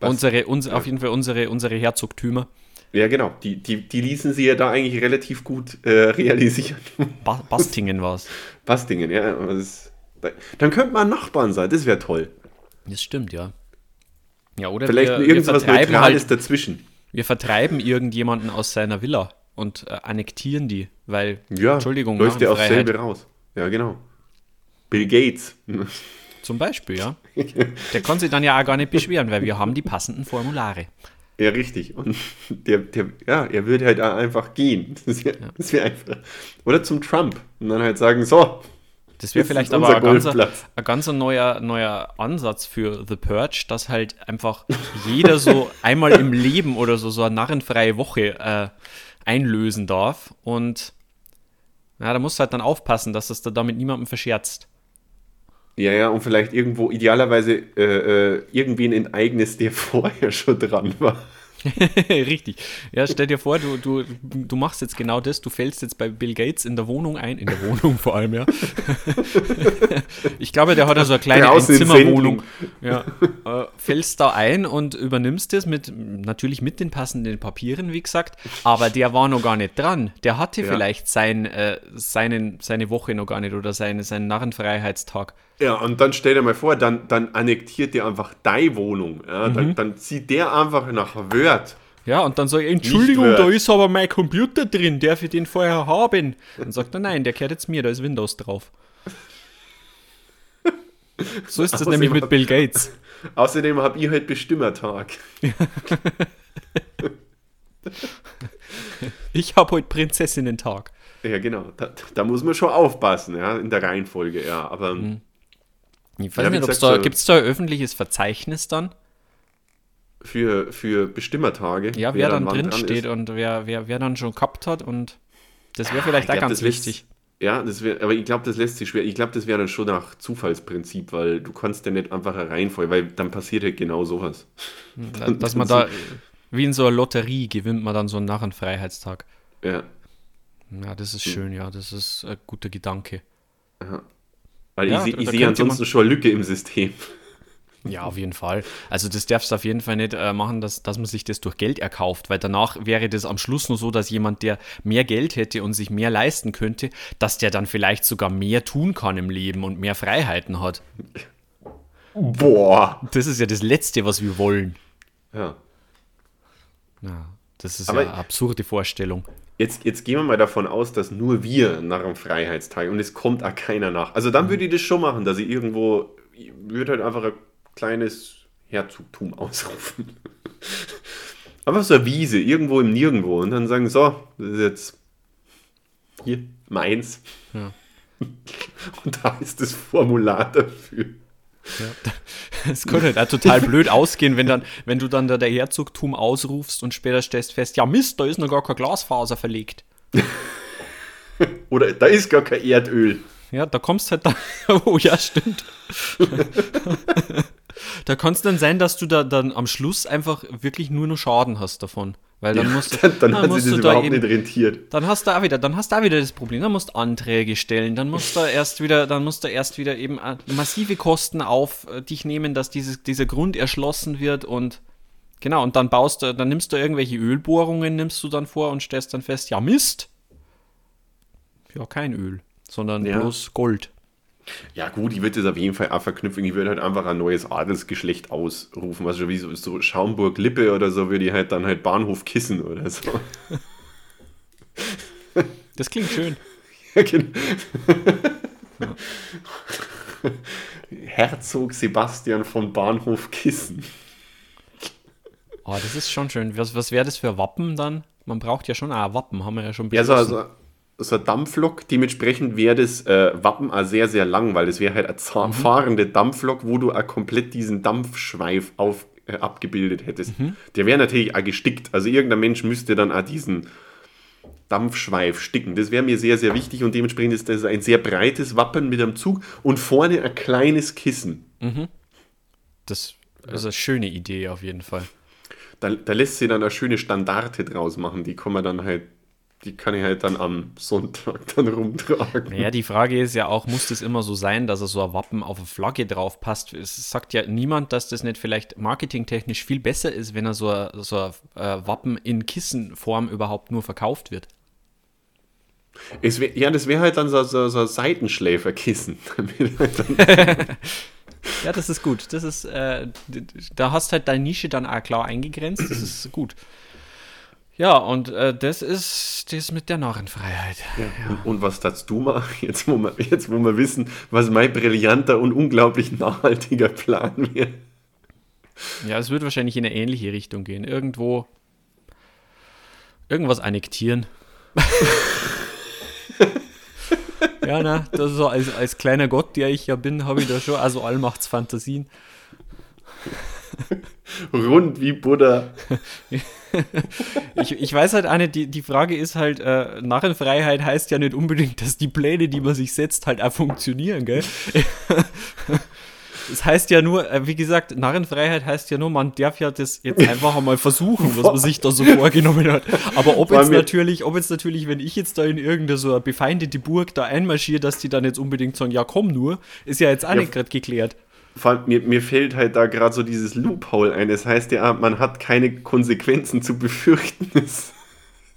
Was? Unsere, uns, auf jeden Fall unsere, unsere Herzogtümer. Ja, genau. Die, die, die ließen sie ja da eigentlich relativ gut äh, realisieren. Ba Bastingen war es. [laughs] Bastingen, ja. Das, dann könnte man Nachbarn sein, das wäre toll. Das stimmt, ja. Ja, oder Vielleicht wir, wir irgendwas vertreiben Neutrales halt, dazwischen. wir vertreiben irgendjemanden aus seiner Villa und äh, annektieren die, weil, Ja, Entschuldigung, läuft ja aufs Narrenfreiheit. selbe raus. Ja, genau. Bill Gates. [laughs] Zum Beispiel, ja. Der kann sich dann ja auch gar nicht beschweren, weil wir haben die passenden Formulare. Ja, richtig. Und der, der, ja, er würde halt einfach gehen. Das wäre wär einfach. Oder zum Trump. Und dann halt sagen, so, Das wäre vielleicht aber ein ganz, Golfplatz. ein ganz neuer, neuer Ansatz für The Purge, dass halt einfach jeder so [laughs] einmal im Leben oder so, so eine narrenfreie Woche äh, einlösen darf. Und ja, da musst du halt dann aufpassen, dass das da damit niemandem verscherzt. Ja, ja, und vielleicht irgendwo idealerweise äh, äh, irgendwen enteignest, der [laughs] vorher schon dran war. [laughs] Richtig. Ja, stell dir vor, du, du, du machst jetzt genau das, du fällst jetzt bei Bill Gates in der Wohnung ein, in der Wohnung vor allem, ja. ich glaube, der hat ja so eine kleine Einzimmerwohnung. Ja. Äh, fällst da ein und übernimmst es mit, natürlich mit den passenden Papieren, wie gesagt, aber der war noch gar nicht dran. Der hatte Ja. vielleicht sein, äh, seinen, seine Woche noch gar nicht oder seine, seinen Narrenfreiheitstag. Ja, und dann stell dir mal vor, dann, dann annektiert der einfach deine Wohnung. Ja, Mhm. dann, dann zieht der einfach nach Wörth. Ja, und dann sage ich, Entschuldigung, da ist aber mein Computer drin, darf ich den vorher haben? Dann sagt er, nein, der gehört jetzt mir, da ist Windows drauf. So ist das Außerdem nämlich mit Bill Gates. [laughs] Außerdem habe ich halt Bestimmertag. [laughs] Ich habe heute Prinzessinnen-Tag. Ja, genau. Da, da muss man schon aufpassen, ja, in der Reihenfolge, ja. Aber Mhm. Ich weiß Ja, nicht, da, gibt es da ein öffentliches Verzeichnis dann? für, für Bestimmertage. Ja, wer, dann wann drin steht und wer, wer, wer dann schon gehabt hat und das wäre vielleicht Ich auch glaub, ganz lässt- wichtig. Ja, das wär, aber ich glaube, das lässt sich schwer. Ich glaube, das wäre dann schon nach Zufallsprinzip, weil du kannst ja nicht einfach Reihenfolge, weil dann passiert ja genau sowas. [laughs] Da- Dass man da, wie in so einer Lotterie, gewinnt man dann so einen Narrenfreiheitstag. Ja. Ja, das ist schön, ja, das ist ein guter Gedanke. Weil Ja, ich, ich sehe ansonsten schon eine Lücke im System. [laughs] Ja, auf jeden Fall. Also das darfst du auf jeden Fall nicht äh, machen, dass, dass man sich das durch Geld erkauft, weil danach wäre das am Schluss nur so, dass jemand, der mehr Geld hätte und sich mehr leisten könnte, dass der dann vielleicht sogar mehr tun kann im Leben und mehr Freiheiten hat. Boah. Das ist ja das Letzte, was wir wollen. Ja. Ja, das ist Aber- ja eine absurde Vorstellung. Jetzt, jetzt gehen wir mal davon aus, dass nur wir nach dem Freiheitstag und es kommt auch keiner nach. Also dann würde ich das schon machen, dass ich irgendwo, ich würde halt einfach ein kleines Herzogtum [laughs] ausrufen. einfach so eine Wiese, irgendwo im Nirgendwo und dann sagen, so, das ist jetzt hier meins. Ja. [laughs] Und da ist das Formular dafür. [laughs] Es könnte halt auch total blöd ausgehen, wenn, dann, wenn du dann da der Herzogtum ausrufst und später stellst fest, ja Mist, da ist noch gar keine Glasfaser verlegt. [laughs] Oder da ist gar kein Erdöl. Ja, da kommst halt dann. [laughs] Oh ja, stimmt. da kann es dann sein, dass du da dann am Schluss einfach wirklich nur noch Schaden hast davon. Weil dann musst du. [laughs] dann dann hat musst sich das da überhaupt eben- nicht rentiert. Dann hast du auch wieder, dann hast du auch wieder das Problem, dann musst du Anträge stellen, dann musst du erst wieder, dann musst du erst wieder eben äh, massive Kosten auf äh, dich nehmen, dass dieses, dieser Grund erschlossen wird und genau, und dann baust du, dann nimmst du irgendwelche Ölbohrungen, nimmst du dann vor und stellst dann fest, ja Mist. Ja, kein Öl, sondern Ja. bloß Gold. Ja, gut, ich würde das auf jeden Fall auch verknüpfen. Ich würde halt einfach ein neues Adelsgeschlecht ausrufen. Also wie so, so Schaumburg-Lippe oder so, würde ich halt dann halt Bahnhof Kissen oder so. [laughs] Das klingt schön. Ja, genau. [laughs] Herzog Sebastian von Bahnhof Kissen. Oh, das ist schon schön. Was, was wäre das für Wappen dann? Man braucht ja schon auch ein Wappen, haben wir ja schon Ja, so, also, so ein Dampflok, dementsprechend wäre das äh, Wappen auch sehr, sehr lang, weil das wäre halt eine fahrende Dampflok, wo du auch komplett diesen Dampfschweif auf, äh, abgebildet hättest. Der wäre natürlich auch gestickt. Also irgendein Mensch müsste dann auch diesen Dampfschweif sticken. Das wäre mir sehr, sehr wichtig und dementsprechend ist das ein sehr breites Wappen mit einem Zug und vorne ein kleines Kissen. Das ist eine schöne Idee auf jeden Fall. Da, da lässt sich dann eine schöne Standarte draus machen. Die kann man dann halt die kann ich halt dann am Sonntag [laughs] dann rumtragen. Naja, die Frage ist ja auch, muss das immer so sein, dass er so ein Wappen auf eine Flagge drauf passt? Es sagt ja niemand, dass das nicht vielleicht marketingtechnisch viel besser ist, wenn er so ein, so ein äh, Wappen in Kissenform überhaupt nur verkauft wird. Wär, ja, das wäre halt dann so, so, so ein Seitenschläferkissen. [laughs] Halt [laughs] Ja, das ist gut. Das ist, äh, da hast halt deine Nische dann auch klar eingegrenzt. Das ist gut. Ja, und äh, das ist das mit der Narrenfreiheit. und, und was darfst du machen, [laughs] jetzt wo, wir, jetzt wo wir wissen, was mein brillanter und unglaublich nachhaltiger Plan wäre? Ja, es wird wahrscheinlich in eine ähnliche Richtung gehen. Irgendwo irgendwas annektieren. [laughs] ja, na, das ist so als, als kleiner Gott, der ich ja bin, habe ich da schon also Allmachtsfantasien. [laughs] Rund wie Buddha. [laughs] Ich, ich weiß halt auch nicht, die, die Frage ist halt, äh, Narrenfreiheit heißt ja nicht unbedingt, dass die Pläne, die man sich setzt, halt auch funktionieren, gell? [laughs] Das heißt ja nur, äh, wie gesagt, Narrenfreiheit heißt ja nur, man darf ja das jetzt einfach einmal versuchen, was man sich da so vorgenommen hat. Aber ob jetzt natürlich, ob jetzt natürlich, wenn ich jetzt da in irgendeine so befeindete Burg da einmarschiere, dass die dann jetzt unbedingt sagen, ja komm nur, ist ja jetzt auch Ja. nicht gerade geklärt. Vor allem, mir, mir fällt halt da gerade so dieses Loophole ein. Das heißt ja, man hat keine Konsequenzen zu befürchten. [laughs]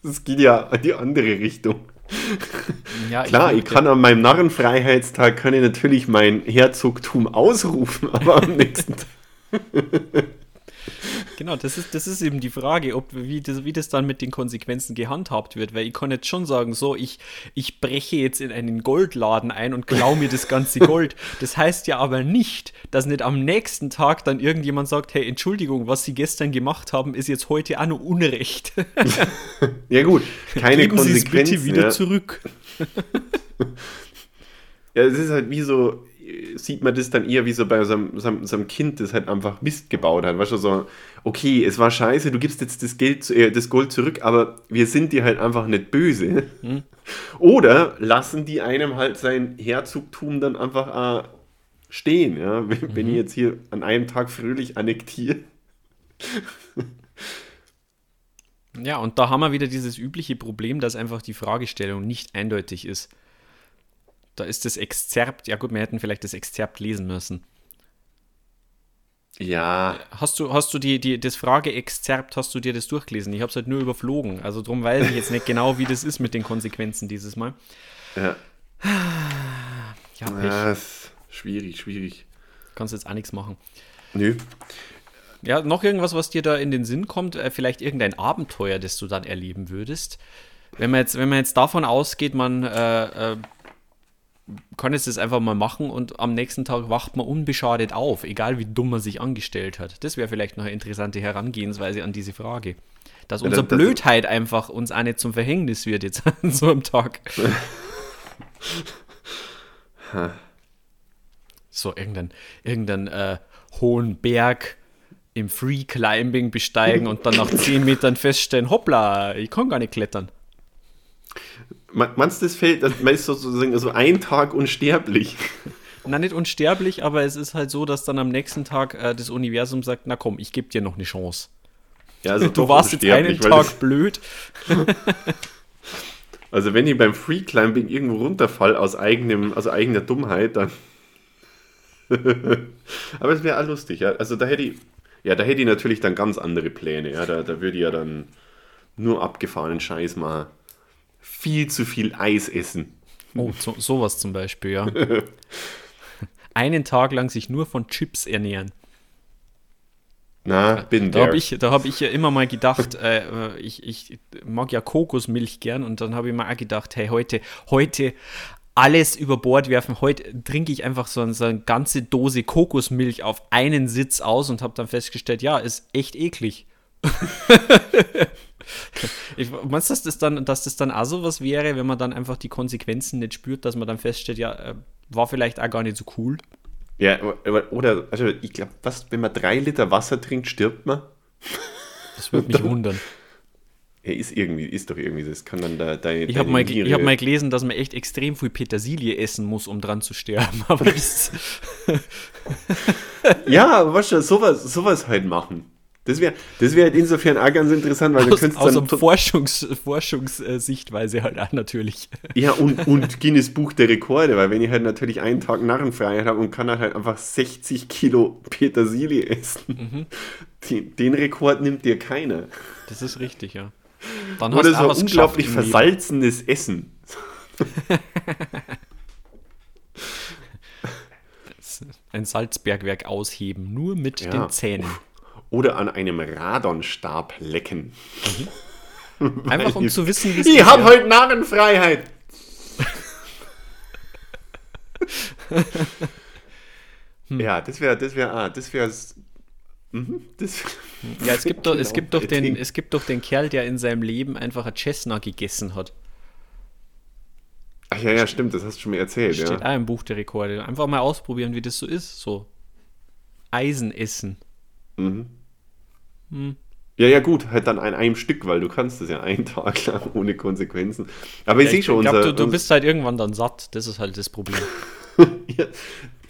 Das geht ja in die andere Richtung. Ja, Klar, ich würd- kann an meinem Narrenfreiheitstag kann ich natürlich mein Herzogtum ausrufen, aber am nächsten Tag. [laughs] [laughs] Genau, das ist, das ist eben die Frage, ob, wie, das, wie das dann mit den Konsequenzen gehandhabt wird. Weil ich kann jetzt schon sagen, so, ich, ich breche jetzt in einen Goldladen ein und klaue mir das ganze [laughs] Gold. Das heißt ja aber nicht, dass nicht am nächsten Tag dann irgendjemand sagt, hey, Entschuldigung, was Sie gestern gemacht haben, ist jetzt heute auch noch Unrecht. [laughs] Ja gut, keine Geben Sie es Konsequenzen. bitte wieder ja. zurück. [laughs] Ja, es ist halt wie so, sieht man das dann eher wie so bei so einem, so einem, Kind, das halt einfach Mist gebaut hat. Weißt du, so, okay, es war scheiße, du gibst jetzt das, Geld, äh, das Gold zurück, aber wir sind dir halt einfach nicht böse. Oder lassen die einem halt sein Herzogtum dann einfach äh, stehen. Ja? [laughs] Wenn, wenn ich jetzt hier an einem Tag fröhlich annektiere. Ja, und da haben wir wieder dieses übliche Problem, dass einfach die Fragestellung nicht eindeutig ist. Da ist das Exzerpt, ja gut, wir hätten vielleicht das Exzerpt lesen müssen. Ja, Hast du, hast du die, die, das Frageexzerpt, hast du dir das durchgelesen? Ich habe es halt nur überflogen. Also darum weiß ich jetzt nicht genau, wie das ist mit den Konsequenzen dieses Mal. ja, Ja, Pech. ja ist schwierig, schwierig. Kannst jetzt auch nichts machen. Nö. Ja, noch irgendwas, was dir da in den Sinn kommt? Äh, vielleicht irgendein Abenteuer, das du dann erleben würdest? Wenn man jetzt, wenn man jetzt davon ausgeht, man äh, äh, kann jetzt das einfach mal machen und am nächsten Tag wacht man unbeschadet auf, egal wie dumm man sich angestellt hat. Das wäre vielleicht noch eine interessante Herangehensweise an diese Frage. Dass Ja, unsere das- das- Blödheit einfach uns auch nicht zum Verhängnis wird jetzt [laughs] an so einem Tag. so, irgendein, irgendein äh, hohen Berg im Free Climbing besteigen und dann nach 10 [laughs] Metern feststellen, hoppla, ich kann gar nicht klettern. Meinst du, das fällt, man ist sozusagen so ein Tag unsterblich? Na, nicht unsterblich, aber es ist halt so, dass dann am nächsten Tag äh, das Universum sagt, na komm, ich gebe dir noch eine Chance. Ja, also [laughs] Du warst jetzt einen Tag blöd. [laughs] Also wenn ich beim Freeclimbing irgendwo runterfall aus eigenem, also eigener Dummheit, dann. [laughs] Aber es wäre auch lustig, ja. Also da hätte ich, ja, da hätte ich natürlich dann ganz andere Pläne, ja. Da, da würde ich ja dann nur abgefahrenen Scheiß mal viel zu viel Eis essen. Oh, so, sowas zum Beispiel, ja. [laughs] Einen Tag lang sich nur von Chips ernähren. Na, bin Da habe ich, da hab ich ja immer mal gedacht, äh, ich, ich mag ja Kokosmilch gern und dann habe ich mir auch gedacht, hey, heute, heute alles über Bord werfen. Heute trinke ich einfach so, so eine ganze Dose Kokosmilch auf einen Sitz aus und habe dann festgestellt, ja, ist echt eklig. [laughs] [laughs] ich, meinst du, dass das, dann, dass das dann auch so was wäre, wenn man dann einfach die Konsequenzen nicht spürt, dass man dann feststellt, ja, äh, war vielleicht auch gar nicht so cool? Ja, oder, also ich glaube, was, wenn man drei Liter Wasser trinkt, stirbt man? Das würde mich [laughs] wundern. Ja, ist irgendwie, ist doch irgendwie, das kann dann da deine. Ich habe mal, ich hab mal gelesen, dass man echt extrem viel Petersilie essen muss, um dran zu sterben. [laughs] Aber das, Ja, du, sowas, sowas halt machen. Das wäre das wär halt insofern auch ganz interessant, weil du Aus, könntest aus dann. einer Forschungs, Forschungssichtweise halt auch natürlich. Ja, und, [laughs] und Guinness Buch der Rekorde, weil wenn ich halt natürlich einen Tag Narrenfreiheit habe und kann dann halt einfach 60 Kilo Petersilie essen, Mhm. den, den Rekord nimmt dir keiner. Das ist richtig, ja. Dann Oder du auch so unglaublich im Leben. versalzenes Essen. [laughs] Ein Salzbergwerk ausheben, nur mit Ja. den Zähnen. Oder an einem Radonstab lecken. Einfach um zu wissen, wie es Ich ist, hab ja. heute Narrenfreiheit. Hm. Ja, das wäre, das wäre, ah, das wäre, mhm, [laughs] Ja, es gibt doch, es Genau, gibt doch den, Ding. es gibt doch den Kerl, der in seinem Leben einfach ein Cessna gegessen hat. Ach ja, ja, stimmt, das hast du schon mir erzählt, Steht ja. auch im Buch der Rekorde. Einfach mal ausprobieren, wie das so ist. So Eisen essen. Ja, ja, gut, halt dann an einem Stück, weil du kannst das ja einen Tag lang [laughs] ohne Konsequenzen. Aber ich sehe schon, ich glaube, unser, du, du bist halt irgendwann dann satt. Das ist halt das Problem. [laughs] ja,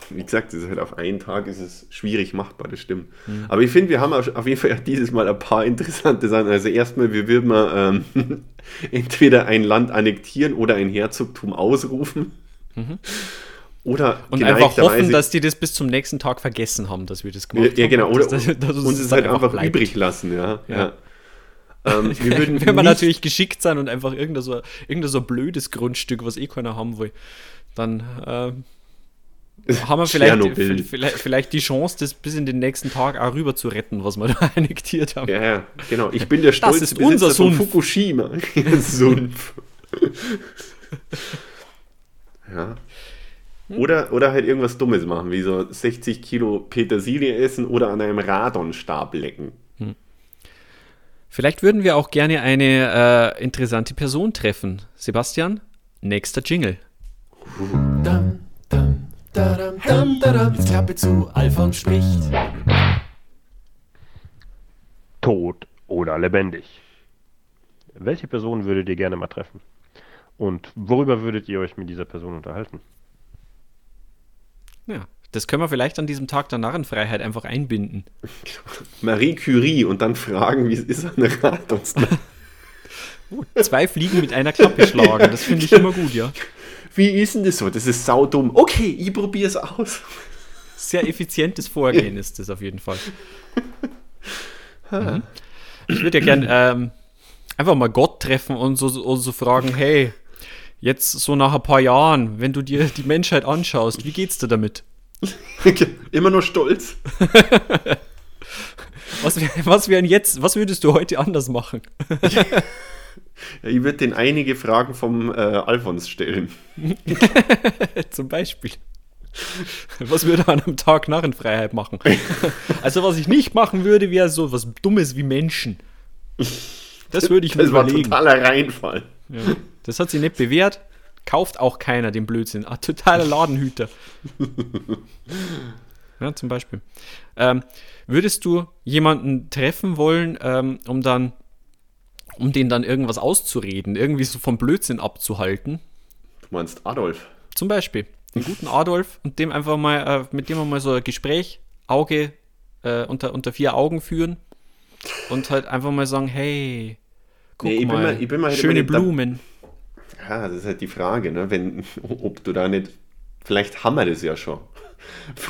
wie gesagt, das ist halt auf einen Tag ist es schwierig machbar, das stimmt. Hm. Aber ich finde, wir haben auf jeden Fall dieses Mal ein paar interessante Sachen. Also erstmal, wir würden mal ähm, [laughs] entweder ein Land annektieren oder ein Herzogtum ausrufen. Oder. Und einfach hoffen, dass die das bis zum nächsten Tag vergessen haben, dass wir das gemacht ja, ja, genau, haben. oder [laughs] Dass- dass- dass uns es halt einfach bleibt. übrig lassen, ja. Ja. ja. Ähm, [laughs] wir würden Wenn wir nicht- natürlich geschickt sein und einfach irgendein so, irgendein so blödes Grundstück, was eh keiner haben will, dann ähm, [laughs] haben wir vielleicht, vielleicht, vielleicht die Chance, das bis in den nächsten Tag auch rüber zu retten, was wir da annektiert haben. Ja, ja, genau. Ich bin der stolze ist unser Besitzer von Sumpf. Fukushima. Sumpf. ja. Oder, oder halt irgendwas Dummes machen, wie so 60 Kilo Petersilie essen oder an einem Radonstab lecken. Vielleicht würden wir auch gerne eine äh, interessante Person treffen. Sebastian, nächster Jingle. Dam, dam, dadam, dam, dadam. Jetzt Klappe zu, Alfons spricht. Tot oder lebendig. Welche Person würdet ihr gerne mal treffen? Und worüber würdet ihr euch mit dieser Person unterhalten? Ja, das können wir vielleicht an diesem Tag der Narrenfreiheit einfach einbinden. [laughs] Marie Curie und dann fragen, wie es ist, an einem Radonstab. Zwei Fliegen mit einer Klappe schlagen, das finde ich immer gut, ja. Wie ist denn das so? Das ist saudumm. Okay, ich probiere es aus. Sehr effizientes Vorgehen ist das auf jeden Fall. Mhm. Ich würde ja gern ähm, einfach mal Gott treffen und so, und so fragen, hey, jetzt so nach ein paar Jahren, wenn du dir die Menschheit anschaust, wie geht's dir damit? [laughs] Immer nur stolz. [laughs] Was, wär, was wären jetzt, was würdest du heute anders machen? [laughs] Ja, ich würde den einige Fragen vom äh, Alfons stellen. Zum Beispiel. Was würde er an einem Tag Narrenfreiheit machen? Also, was ich nicht machen würde, wäre so was Dummes wie Menschen. Das würde ich mir Das war überlegen. totaler Reinfall. Ja. Das hat sich nicht bewährt. Kauft auch keiner den Blödsinn. Ah, totaler Ladenhüter. [laughs] Ja, zum Beispiel. Ähm, würdest du jemanden treffen wollen, ähm, um dann, um den dann irgendwas auszureden, irgendwie so vom Blödsinn abzuhalten? Du meinst Adolf? Zum Beispiel den guten Adolf und dem einfach mal, äh, mit dem mal so ein Gespräch, Auge äh, unter, unter vier Augen führen und halt einfach mal sagen, hey, guck Nee, ich bin mal, mal- ich bin mal halt schöne nicht da- Blumen. Ja, das ist halt die Frage, ne? Wenn, [laughs] ob du da nicht. Vielleicht haben wir das ja schon.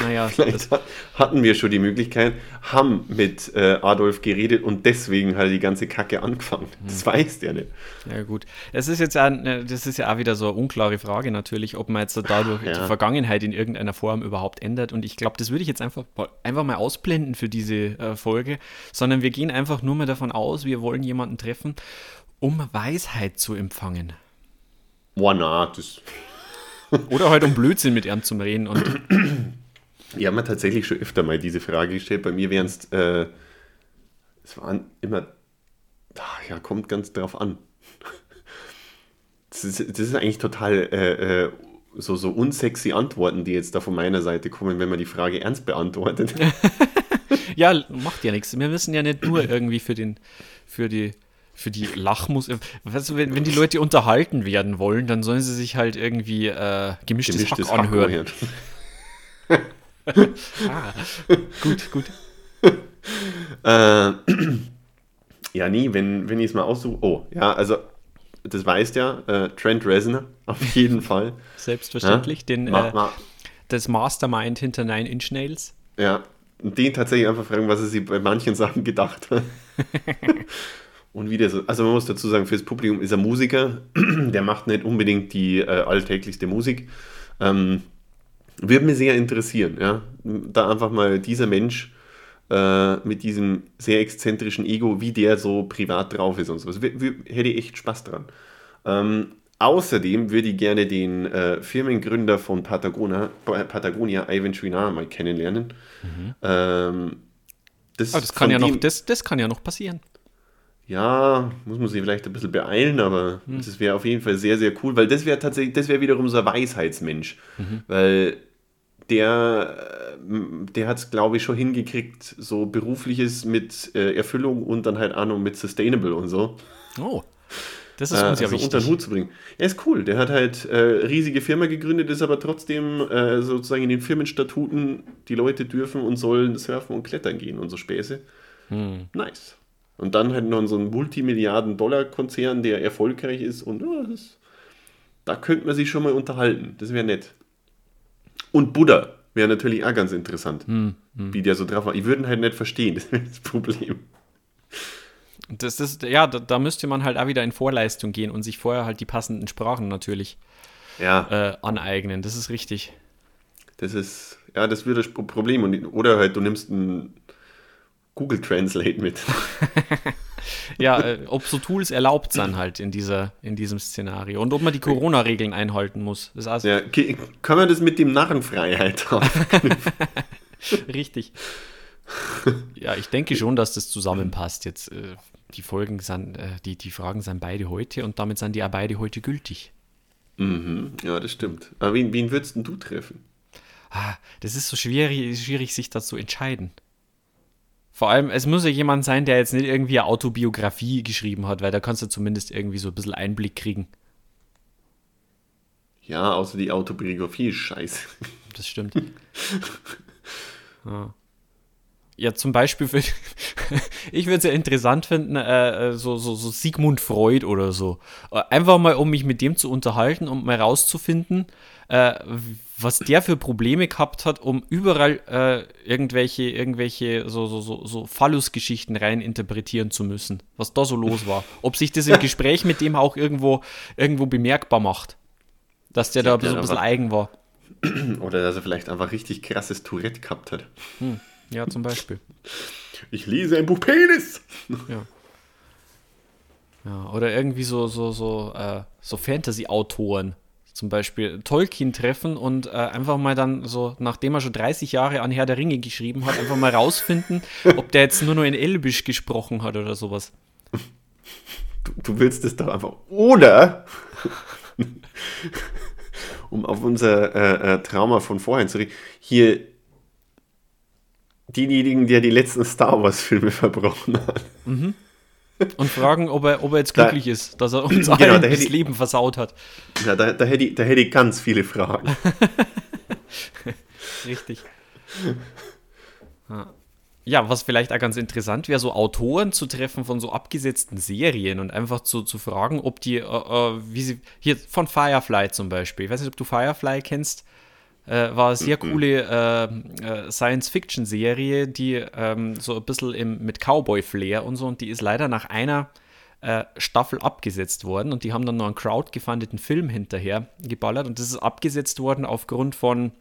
Naja, [laughs] Vielleicht hat, hatten wir schon die Möglichkeit, haben mit äh, Adolf geredet und deswegen hat die ganze Kacke angefangen. Das weißt du ja nicht. Ja, gut. Es ist jetzt ja, äh, das ist ja auch wieder so eine unklare Frage natürlich, ob man jetzt dadurch Ja. die Vergangenheit in irgendeiner Form überhaupt ändert. Und ich glaube, das würde ich jetzt einfach, einfach mal ausblenden für diese äh, Folge, sondern wir gehen einfach nur mal davon aus, wir wollen jemanden treffen, um Weisheit zu empfangen. Na, das. [laughs] Oder halt um Blödsinn mit ihm zu reden. Und Ich habe mir tatsächlich schon öfter mal diese Frage gestellt. Bei mir wären es, äh, es waren immer, ach ja, kommt ganz drauf an. Das ist, das ist eigentlich total äh, äh, so, so unsexy Antworten, die jetzt da von meiner Seite kommen, wenn man die Frage ernst beantwortet. [laughs] ja, macht ja nichts. Wir müssen ja nicht nur irgendwie für den, für die, für die Lachmus. Weißt du, wenn, wenn die Leute unterhalten werden wollen, dann sollen sie sich halt irgendwie äh, gemischtes, Gemischtes Hack anhören. anhören. [laughs] Ah, gut, gut. [laughs] Äh, [clears throat] ja, nie, wenn, wenn ich es mal aussuche. Oh, ja, also, das weißt ja, äh, Trent Reznor, [laughs] auf jeden Fall. Selbstverständlich. Ja? Den, Ma- äh, ma- das Mastermind hinter Nine Inch Nails. Ja, und den tatsächlich einfach fragen, was er sich bei manchen Sachen gedacht hat. Und wie der so, also man muss dazu sagen, fürs Publikum ist er Musiker, [clears throat] der macht nicht unbedingt die äh, alltäglichste Musik. Ähm, würde mich sehr interessieren, ja, da einfach mal dieser Mensch äh, mit diesem sehr exzentrischen Ego, wie der so privat drauf ist und sowas, w- hätte ich echt Spaß dran. Ähm, außerdem würde ich gerne den äh, Firmengründer von Patagonia, Pa- Patagonia, Ivan Schwinar, mal kennenlernen. Ähm, das, Aber das kann ja noch, das, das kann ja noch passieren. Ja, muss man sich vielleicht ein bisschen beeilen, aber das wäre auf jeden Fall sehr, sehr cool, weil das wäre tatsächlich, das wäre wiederum so ein Weisheitsmensch, weil der, äh, der hat es, glaube ich, schon hingekriegt, so berufliches mit äh, Erfüllung und dann halt noch mit Sustainable und so Oh, das ist äh, uns ja also unter den wichtig. Hut zu bringen. Er ist cool, der hat halt äh, riesige Firma gegründet, ist aber trotzdem äh, sozusagen in den Firmenstatuten, die Leute dürfen und sollen surfen und klettern gehen und so Späße. Hm. Nice. Und dann halt noch so ein Multimilliarden-Dollar-Konzern, der erfolgreich ist und ja, das, da könnte man sich schon mal unterhalten. Das wäre nett. Und Buddha wäre natürlich auch ganz interessant, Hm, wie der so drauf war. Ich würde ihn halt nicht verstehen, [laughs] das wäre das Problem. Das ist, ja, da, da müsste man halt auch wieder in Vorleistung gehen und sich vorher halt die passenden Sprachen natürlich Ja, äh, aneignen. Das ist richtig. das ist, ja, das wird das Problem. Und, oder halt, du nimmst ein Google Translate mit. [laughs] Ja, äh, ob so Tools erlaubt sind halt in, dieser, in diesem Szenario. Und ob man die Corona-Regeln einhalten muss. Das also Ja, kann man das mit dem Narrenfreiheit [laughs] haben? richtig. Ja, ich denke schon, dass das zusammenpasst. Jetzt äh, die Folgen sind, äh, die, die Fragen sind beide heute und damit sind die auch beide heute gültig. mhm, ja, das stimmt. Aber wen, wen würdest denn du treffen? Ah, das ist so schwierig, schwierig, sich dazu zu entscheiden. Vor allem, es muss ja jemand sein, der jetzt nicht irgendwie eine Autobiografie geschrieben hat, weil da kannst du zumindest irgendwie so ein bisschen Einblick kriegen. Ja, außer die Autobiografie ist scheiße. Das stimmt. [laughs] ja. Ja, zum Beispiel, für, [laughs] ich würde es ja interessant finden, äh, äh, so, so, so Sigmund Freud oder so. Äh, Einfach mal, um mich mit dem zu unterhalten und mal rauszufinden, äh, was der für Probleme gehabt hat, um überall äh, irgendwelche, irgendwelche so, so, so, so Phallus-Geschichten rein interpretieren zu müssen. Was da so los war. Ob sich das im [laughs] Gespräch mit dem auch irgendwo, irgendwo bemerkbar macht. Dass der da so ein bisschen eigen war. [clears throat] Oder dass er vielleicht einfach richtig krasses Tourette gehabt hat. Ja, zum Beispiel. Ich lese ein Buch Penis! Ja, oder irgendwie so, so, so, äh, so Fantasy-Autoren. Zum Beispiel Tolkien treffen und äh, einfach mal dann so, nachdem er schon 30 Jahre an Herr der Ringe geschrieben hat, einfach mal rausfinden, [laughs] ob der jetzt nur noch in Elbisch gesprochen hat oder sowas. Du, du willst es doch einfach. Oder, [laughs] um auf unser äh, äh, Trauma von vorhin zu reden, hier denjenigen, der die letzten Star Wars-Filme verbrochen hat. Und fragen, ob er, ob er jetzt Da- glücklich ist, dass er uns [laughs] Genau, allen da das ich- Leben versaut hat. Ja, da, da, hätte ich, da hätte ich ganz viele Fragen. [laughs] Richtig. Ja. Ja, was vielleicht auch ganz interessant wäre, so Autoren zu treffen von so abgesetzten Serien und einfach zu, zu fragen, ob die, äh, äh, wie sie, hier von Firefly zum Beispiel, ich weiß nicht, ob du Firefly kennst, äh, war eine sehr coole äh, äh, Science-Fiction-Serie, die ähm, so ein bisschen im, mit Cowboy-Flair und so, und die ist leider nach einer äh, Staffel abgesetzt worden und die haben dann noch einen crowdgefundeten Film hinterher geballert und das ist abgesetzt worden aufgrund von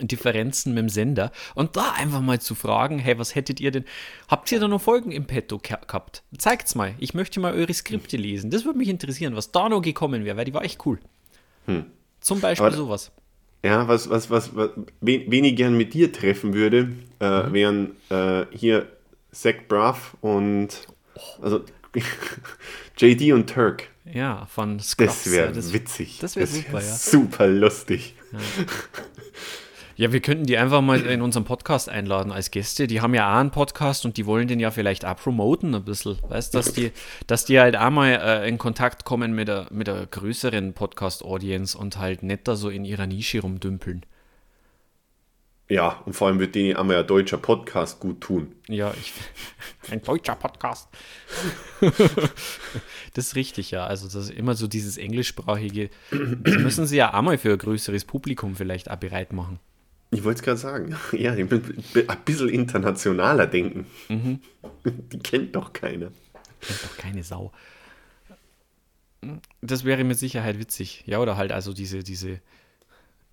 Differenzen mit dem Sender und da einfach mal zu fragen, hey, was hättet ihr denn, habt ihr da noch Folgen im Petto ge- gehabt? Zeigt's mal, ich möchte mal eure Skripte lesen, das würde mich interessieren, was da noch gekommen wäre, weil die war echt cool. Zum Beispiel Aber- sowas. Ja, was, was, was, was wen, wen ich gern mit dir treffen würde, äh, wären äh, hier Zach Braff und also [laughs] JD und Turk. Ja, von Scrubs. Das wäre ja, witzig. das wär super, ja. Super lustig. Ja, [laughs] wir könnten die einfach mal in unserem Podcast einladen als Gäste. Die haben ja auch einen Podcast und die wollen den ja vielleicht auch promoten ein bisschen. Weißt du, dass die, dass die halt auch mal äh, in Kontakt kommen mit der, mit der größeren Podcast-Audience und halt nicht da so in ihrer Nische rumdümpeln. Ja, und vor allem wird denen einmal ein deutscher Podcast gut tun. Ja, ich, [laughs] ein deutscher Podcast. [laughs] das ist richtig, ja. Also das ist immer so dieses englischsprachige. Das müssen sie ja auch mal für ein größeres Publikum vielleicht auch bereit machen. Ich wollte es gerade sagen. [laughs] Ja, ein bisschen internationaler denken. [laughs] Die kennt doch keiner. Kennt doch keine Sau. Das wäre mit Sicherheit witzig. Ja, oder halt also diese, diese.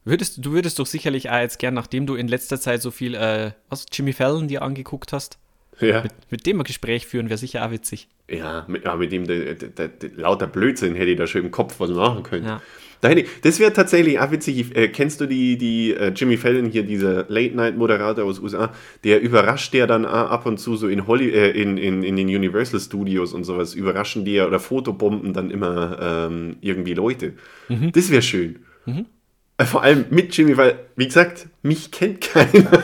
Würdest, du würdest doch sicherlich auch jetzt gern, nachdem du in letzter Zeit so viel, äh, was, Jimmy Fallon dir angeguckt hast, Ja, mit, mit dem ein Gespräch führen, wäre sicher auch witzig. ja, mit, ja, mit dem der, der, der, der, lauter Blödsinn hätte ich da schon im Kopf was machen können. Ja. Da hätte ich, das wäre tatsächlich auch witzig. Äh, kennst du die, die äh, Jimmy Fallon hier, dieser Late-Night-Moderator aus USA? Der überrascht der dann auch ab und zu so in, Holly, äh, in, in, in den Universal Studios und sowas, überraschen die ja oder Fotobomben dann immer ähm, irgendwie Leute. Das wäre schön. Äh, Vor allem mit Jimmy, weil, wie gesagt, mich kennt keiner. [laughs]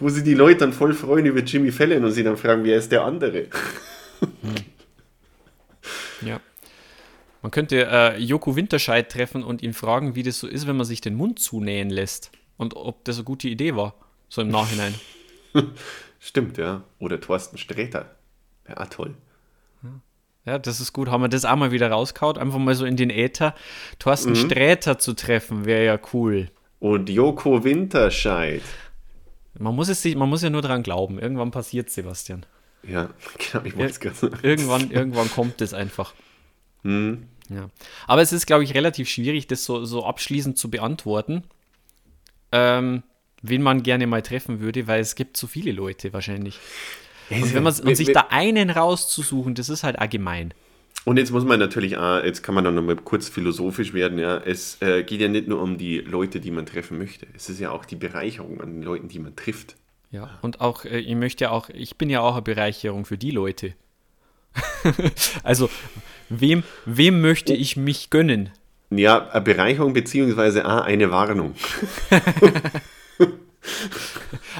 Wo sie die Leute dann voll freuen über Jimmy Fallon und sie dann fragen, wer ist der andere? Ja. Man könnte äh, Joko Winterscheid treffen und ihn fragen, wie das so ist, wenn man sich den Mund zunähen lässt. Und ob das eine gute Idee war. So im Nachhinein. [laughs] Stimmt, ja. Oder Thorsten Sträter. Ja, toll. Ja, das ist gut. Haben wir das auch mal wieder rausgehauen? Einfach mal so in den Äther. Thorsten Sträter zu treffen, wäre ja cool. Und Joko Winterscheid. Man muss, es sich, man muss ja nur dran glauben. Irgendwann passiert Sebastian. Ja, [laughs] genau, ich wollte es gerade sagen. Irgendwann, irgendwann kommt es einfach. Hm. Ja. Aber es ist, glaube ich, relativ schwierig, das so, so abschließend zu beantworten, ähm, wen man gerne mal treffen würde, weil es gibt so viele Leute wahrscheinlich. Und, wenn man, und sich da einen rauszusuchen, das ist halt allgemein. Und jetzt muss man natürlich auch, jetzt kann man dann nochmal kurz philosophisch werden, ja. Es äh, geht ja nicht nur um die Leute, die man treffen möchte. Es ist ja auch die Bereicherung an den Leuten, die man trifft. Ja. Und auch, äh, ich möchte ja auch, ich bin ja auch eine Bereicherung für die Leute. [laughs] also, wem, wem möchte ich mich gönnen? Ja, eine Bereicherung beziehungsweise auch eine Warnung. [laughs]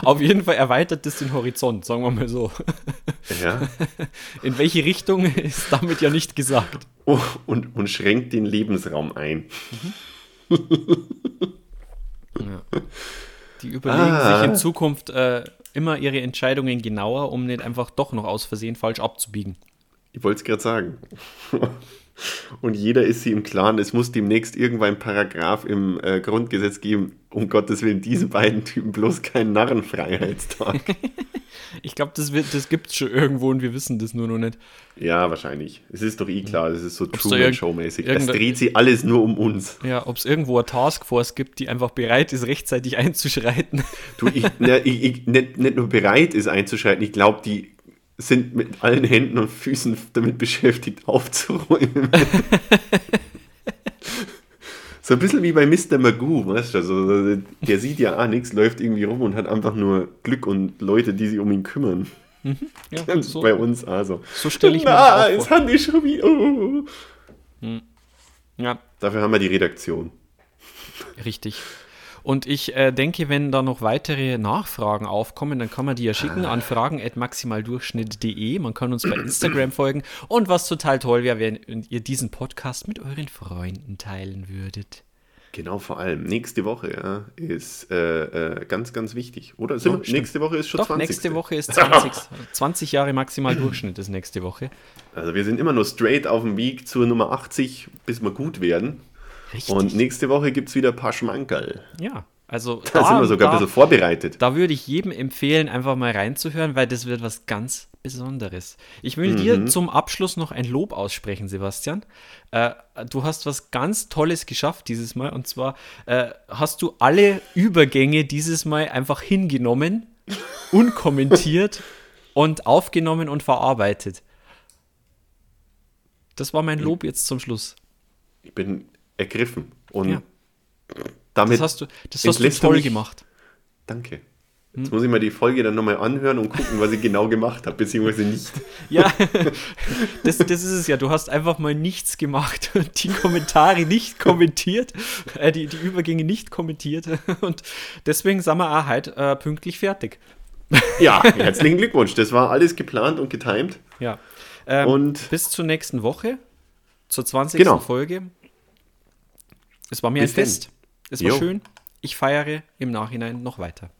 Auf jeden Fall erweitert das den Horizont, sagen wir mal so. [laughs] Ja. In welche Richtung ist damit ja nicht gesagt. Oh, und, und schränkt den Lebensraum ein. Die überlegen Ah. sich in Zukunft äh, immer ihre Entscheidungen genauer, um nicht einfach doch noch aus Versehen falsch abzubiegen. Ich wollte es gerade sagen. Und jeder ist sie im Klaren, es muss demnächst irgendwann ein Paragraph im äh, Grundgesetz geben, um Gottes Willen, diese beiden Typen bloß keinen Narrenfreiheitstag. [laughs] Ich glaube, das, wird- das gibt es schon irgendwo und wir wissen das nur noch nicht. ja, wahrscheinlich. Es ist doch eh klar, das ist so da Truman-Show-mäßig. Es irgendein- dreht sich alles nur um uns. Ja, ob es irgendwo eine Taskforce gibt, die einfach bereit ist, rechtzeitig [laughs] einzuschreiten. Du, ich, ne, ich, ich, nicht, nicht nur bereit ist einzuschalten, ich glaube, die sind mit allen Händen und Füßen damit beschäftigt, aufzuräumen. [laughs] so ein bisschen wie bei Mr. Magoo, weißt du? Also, der sieht ja auch nichts, läuft irgendwie rum und hat einfach nur Glück und Leute, die sich um ihn kümmern. Ja, Das ist so, bei uns also. so stelle ich mir Na, das jetzt auch vor. haben die schon wieder. Oh. Ja, Dafür haben wir die Redaktion. richtig. Und ich äh, denke, wenn da noch weitere Nachfragen aufkommen, dann kann man die ja schicken an fragen.maximaldurchschnitt.de. Man kann uns bei Instagram folgen. Und was total toll wäre, wenn ihr diesen Podcast mit euren Freunden teilen würdet. Genau, vor allem. Nächste Woche ja, ist äh, äh, ganz, ganz wichtig. Oder? Sind stimmt. nächste Woche ist schon Doch, 20. nächste Woche ist [laughs] 20, 20 Jahre maximal Durchschnitt ist nächste Woche. Also wir sind immer nur straight auf dem Weg zur Nummer 80, bis wir gut werden. Richtig. Und nächste Woche gibt es wieder ein paar Schmankerl. ja, also [laughs] Da sind wir sogar da, ein bisschen vorbereitet. Da würde ich jedem empfehlen, einfach mal reinzuhören, weil das wird was ganz Besonderes. Ich will Mhm. dir zum Abschluss noch ein Lob aussprechen, Sebastian. Äh, du hast was ganz Tolles geschafft dieses Mal. Und zwar äh, hast du alle Übergänge dieses Mal einfach hingenommen, [laughs] unkommentiert und aufgenommen und verarbeitet. Das war mein Lob jetzt zum Schluss. Ich bin ergriffen. Und Ja. damit. Das hast du, das hast du toll mich- gemacht. Danke. Jetzt muss ich mal die Folge dann nochmal anhören und gucken, was ich genau gemacht habe, beziehungsweise nicht. [laughs] Ja, das, das ist es ja. Du hast einfach mal nichts gemacht und die Kommentare nicht kommentiert, äh, die, die Übergänge nicht kommentiert. Und deswegen sind wir auch heute äh, pünktlich fertig. Ja, herzlichen Glückwunsch. Das war alles geplant und getimed. Ja. Ähm, Und- bis zur nächsten Woche, zur 20. Genau. Folge. Es war mir Bis ein denn. Fest. Es war jo. schön. Ich feiere im Nachhinein noch weiter.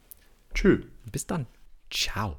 Tschö. Bis dann. Ciao.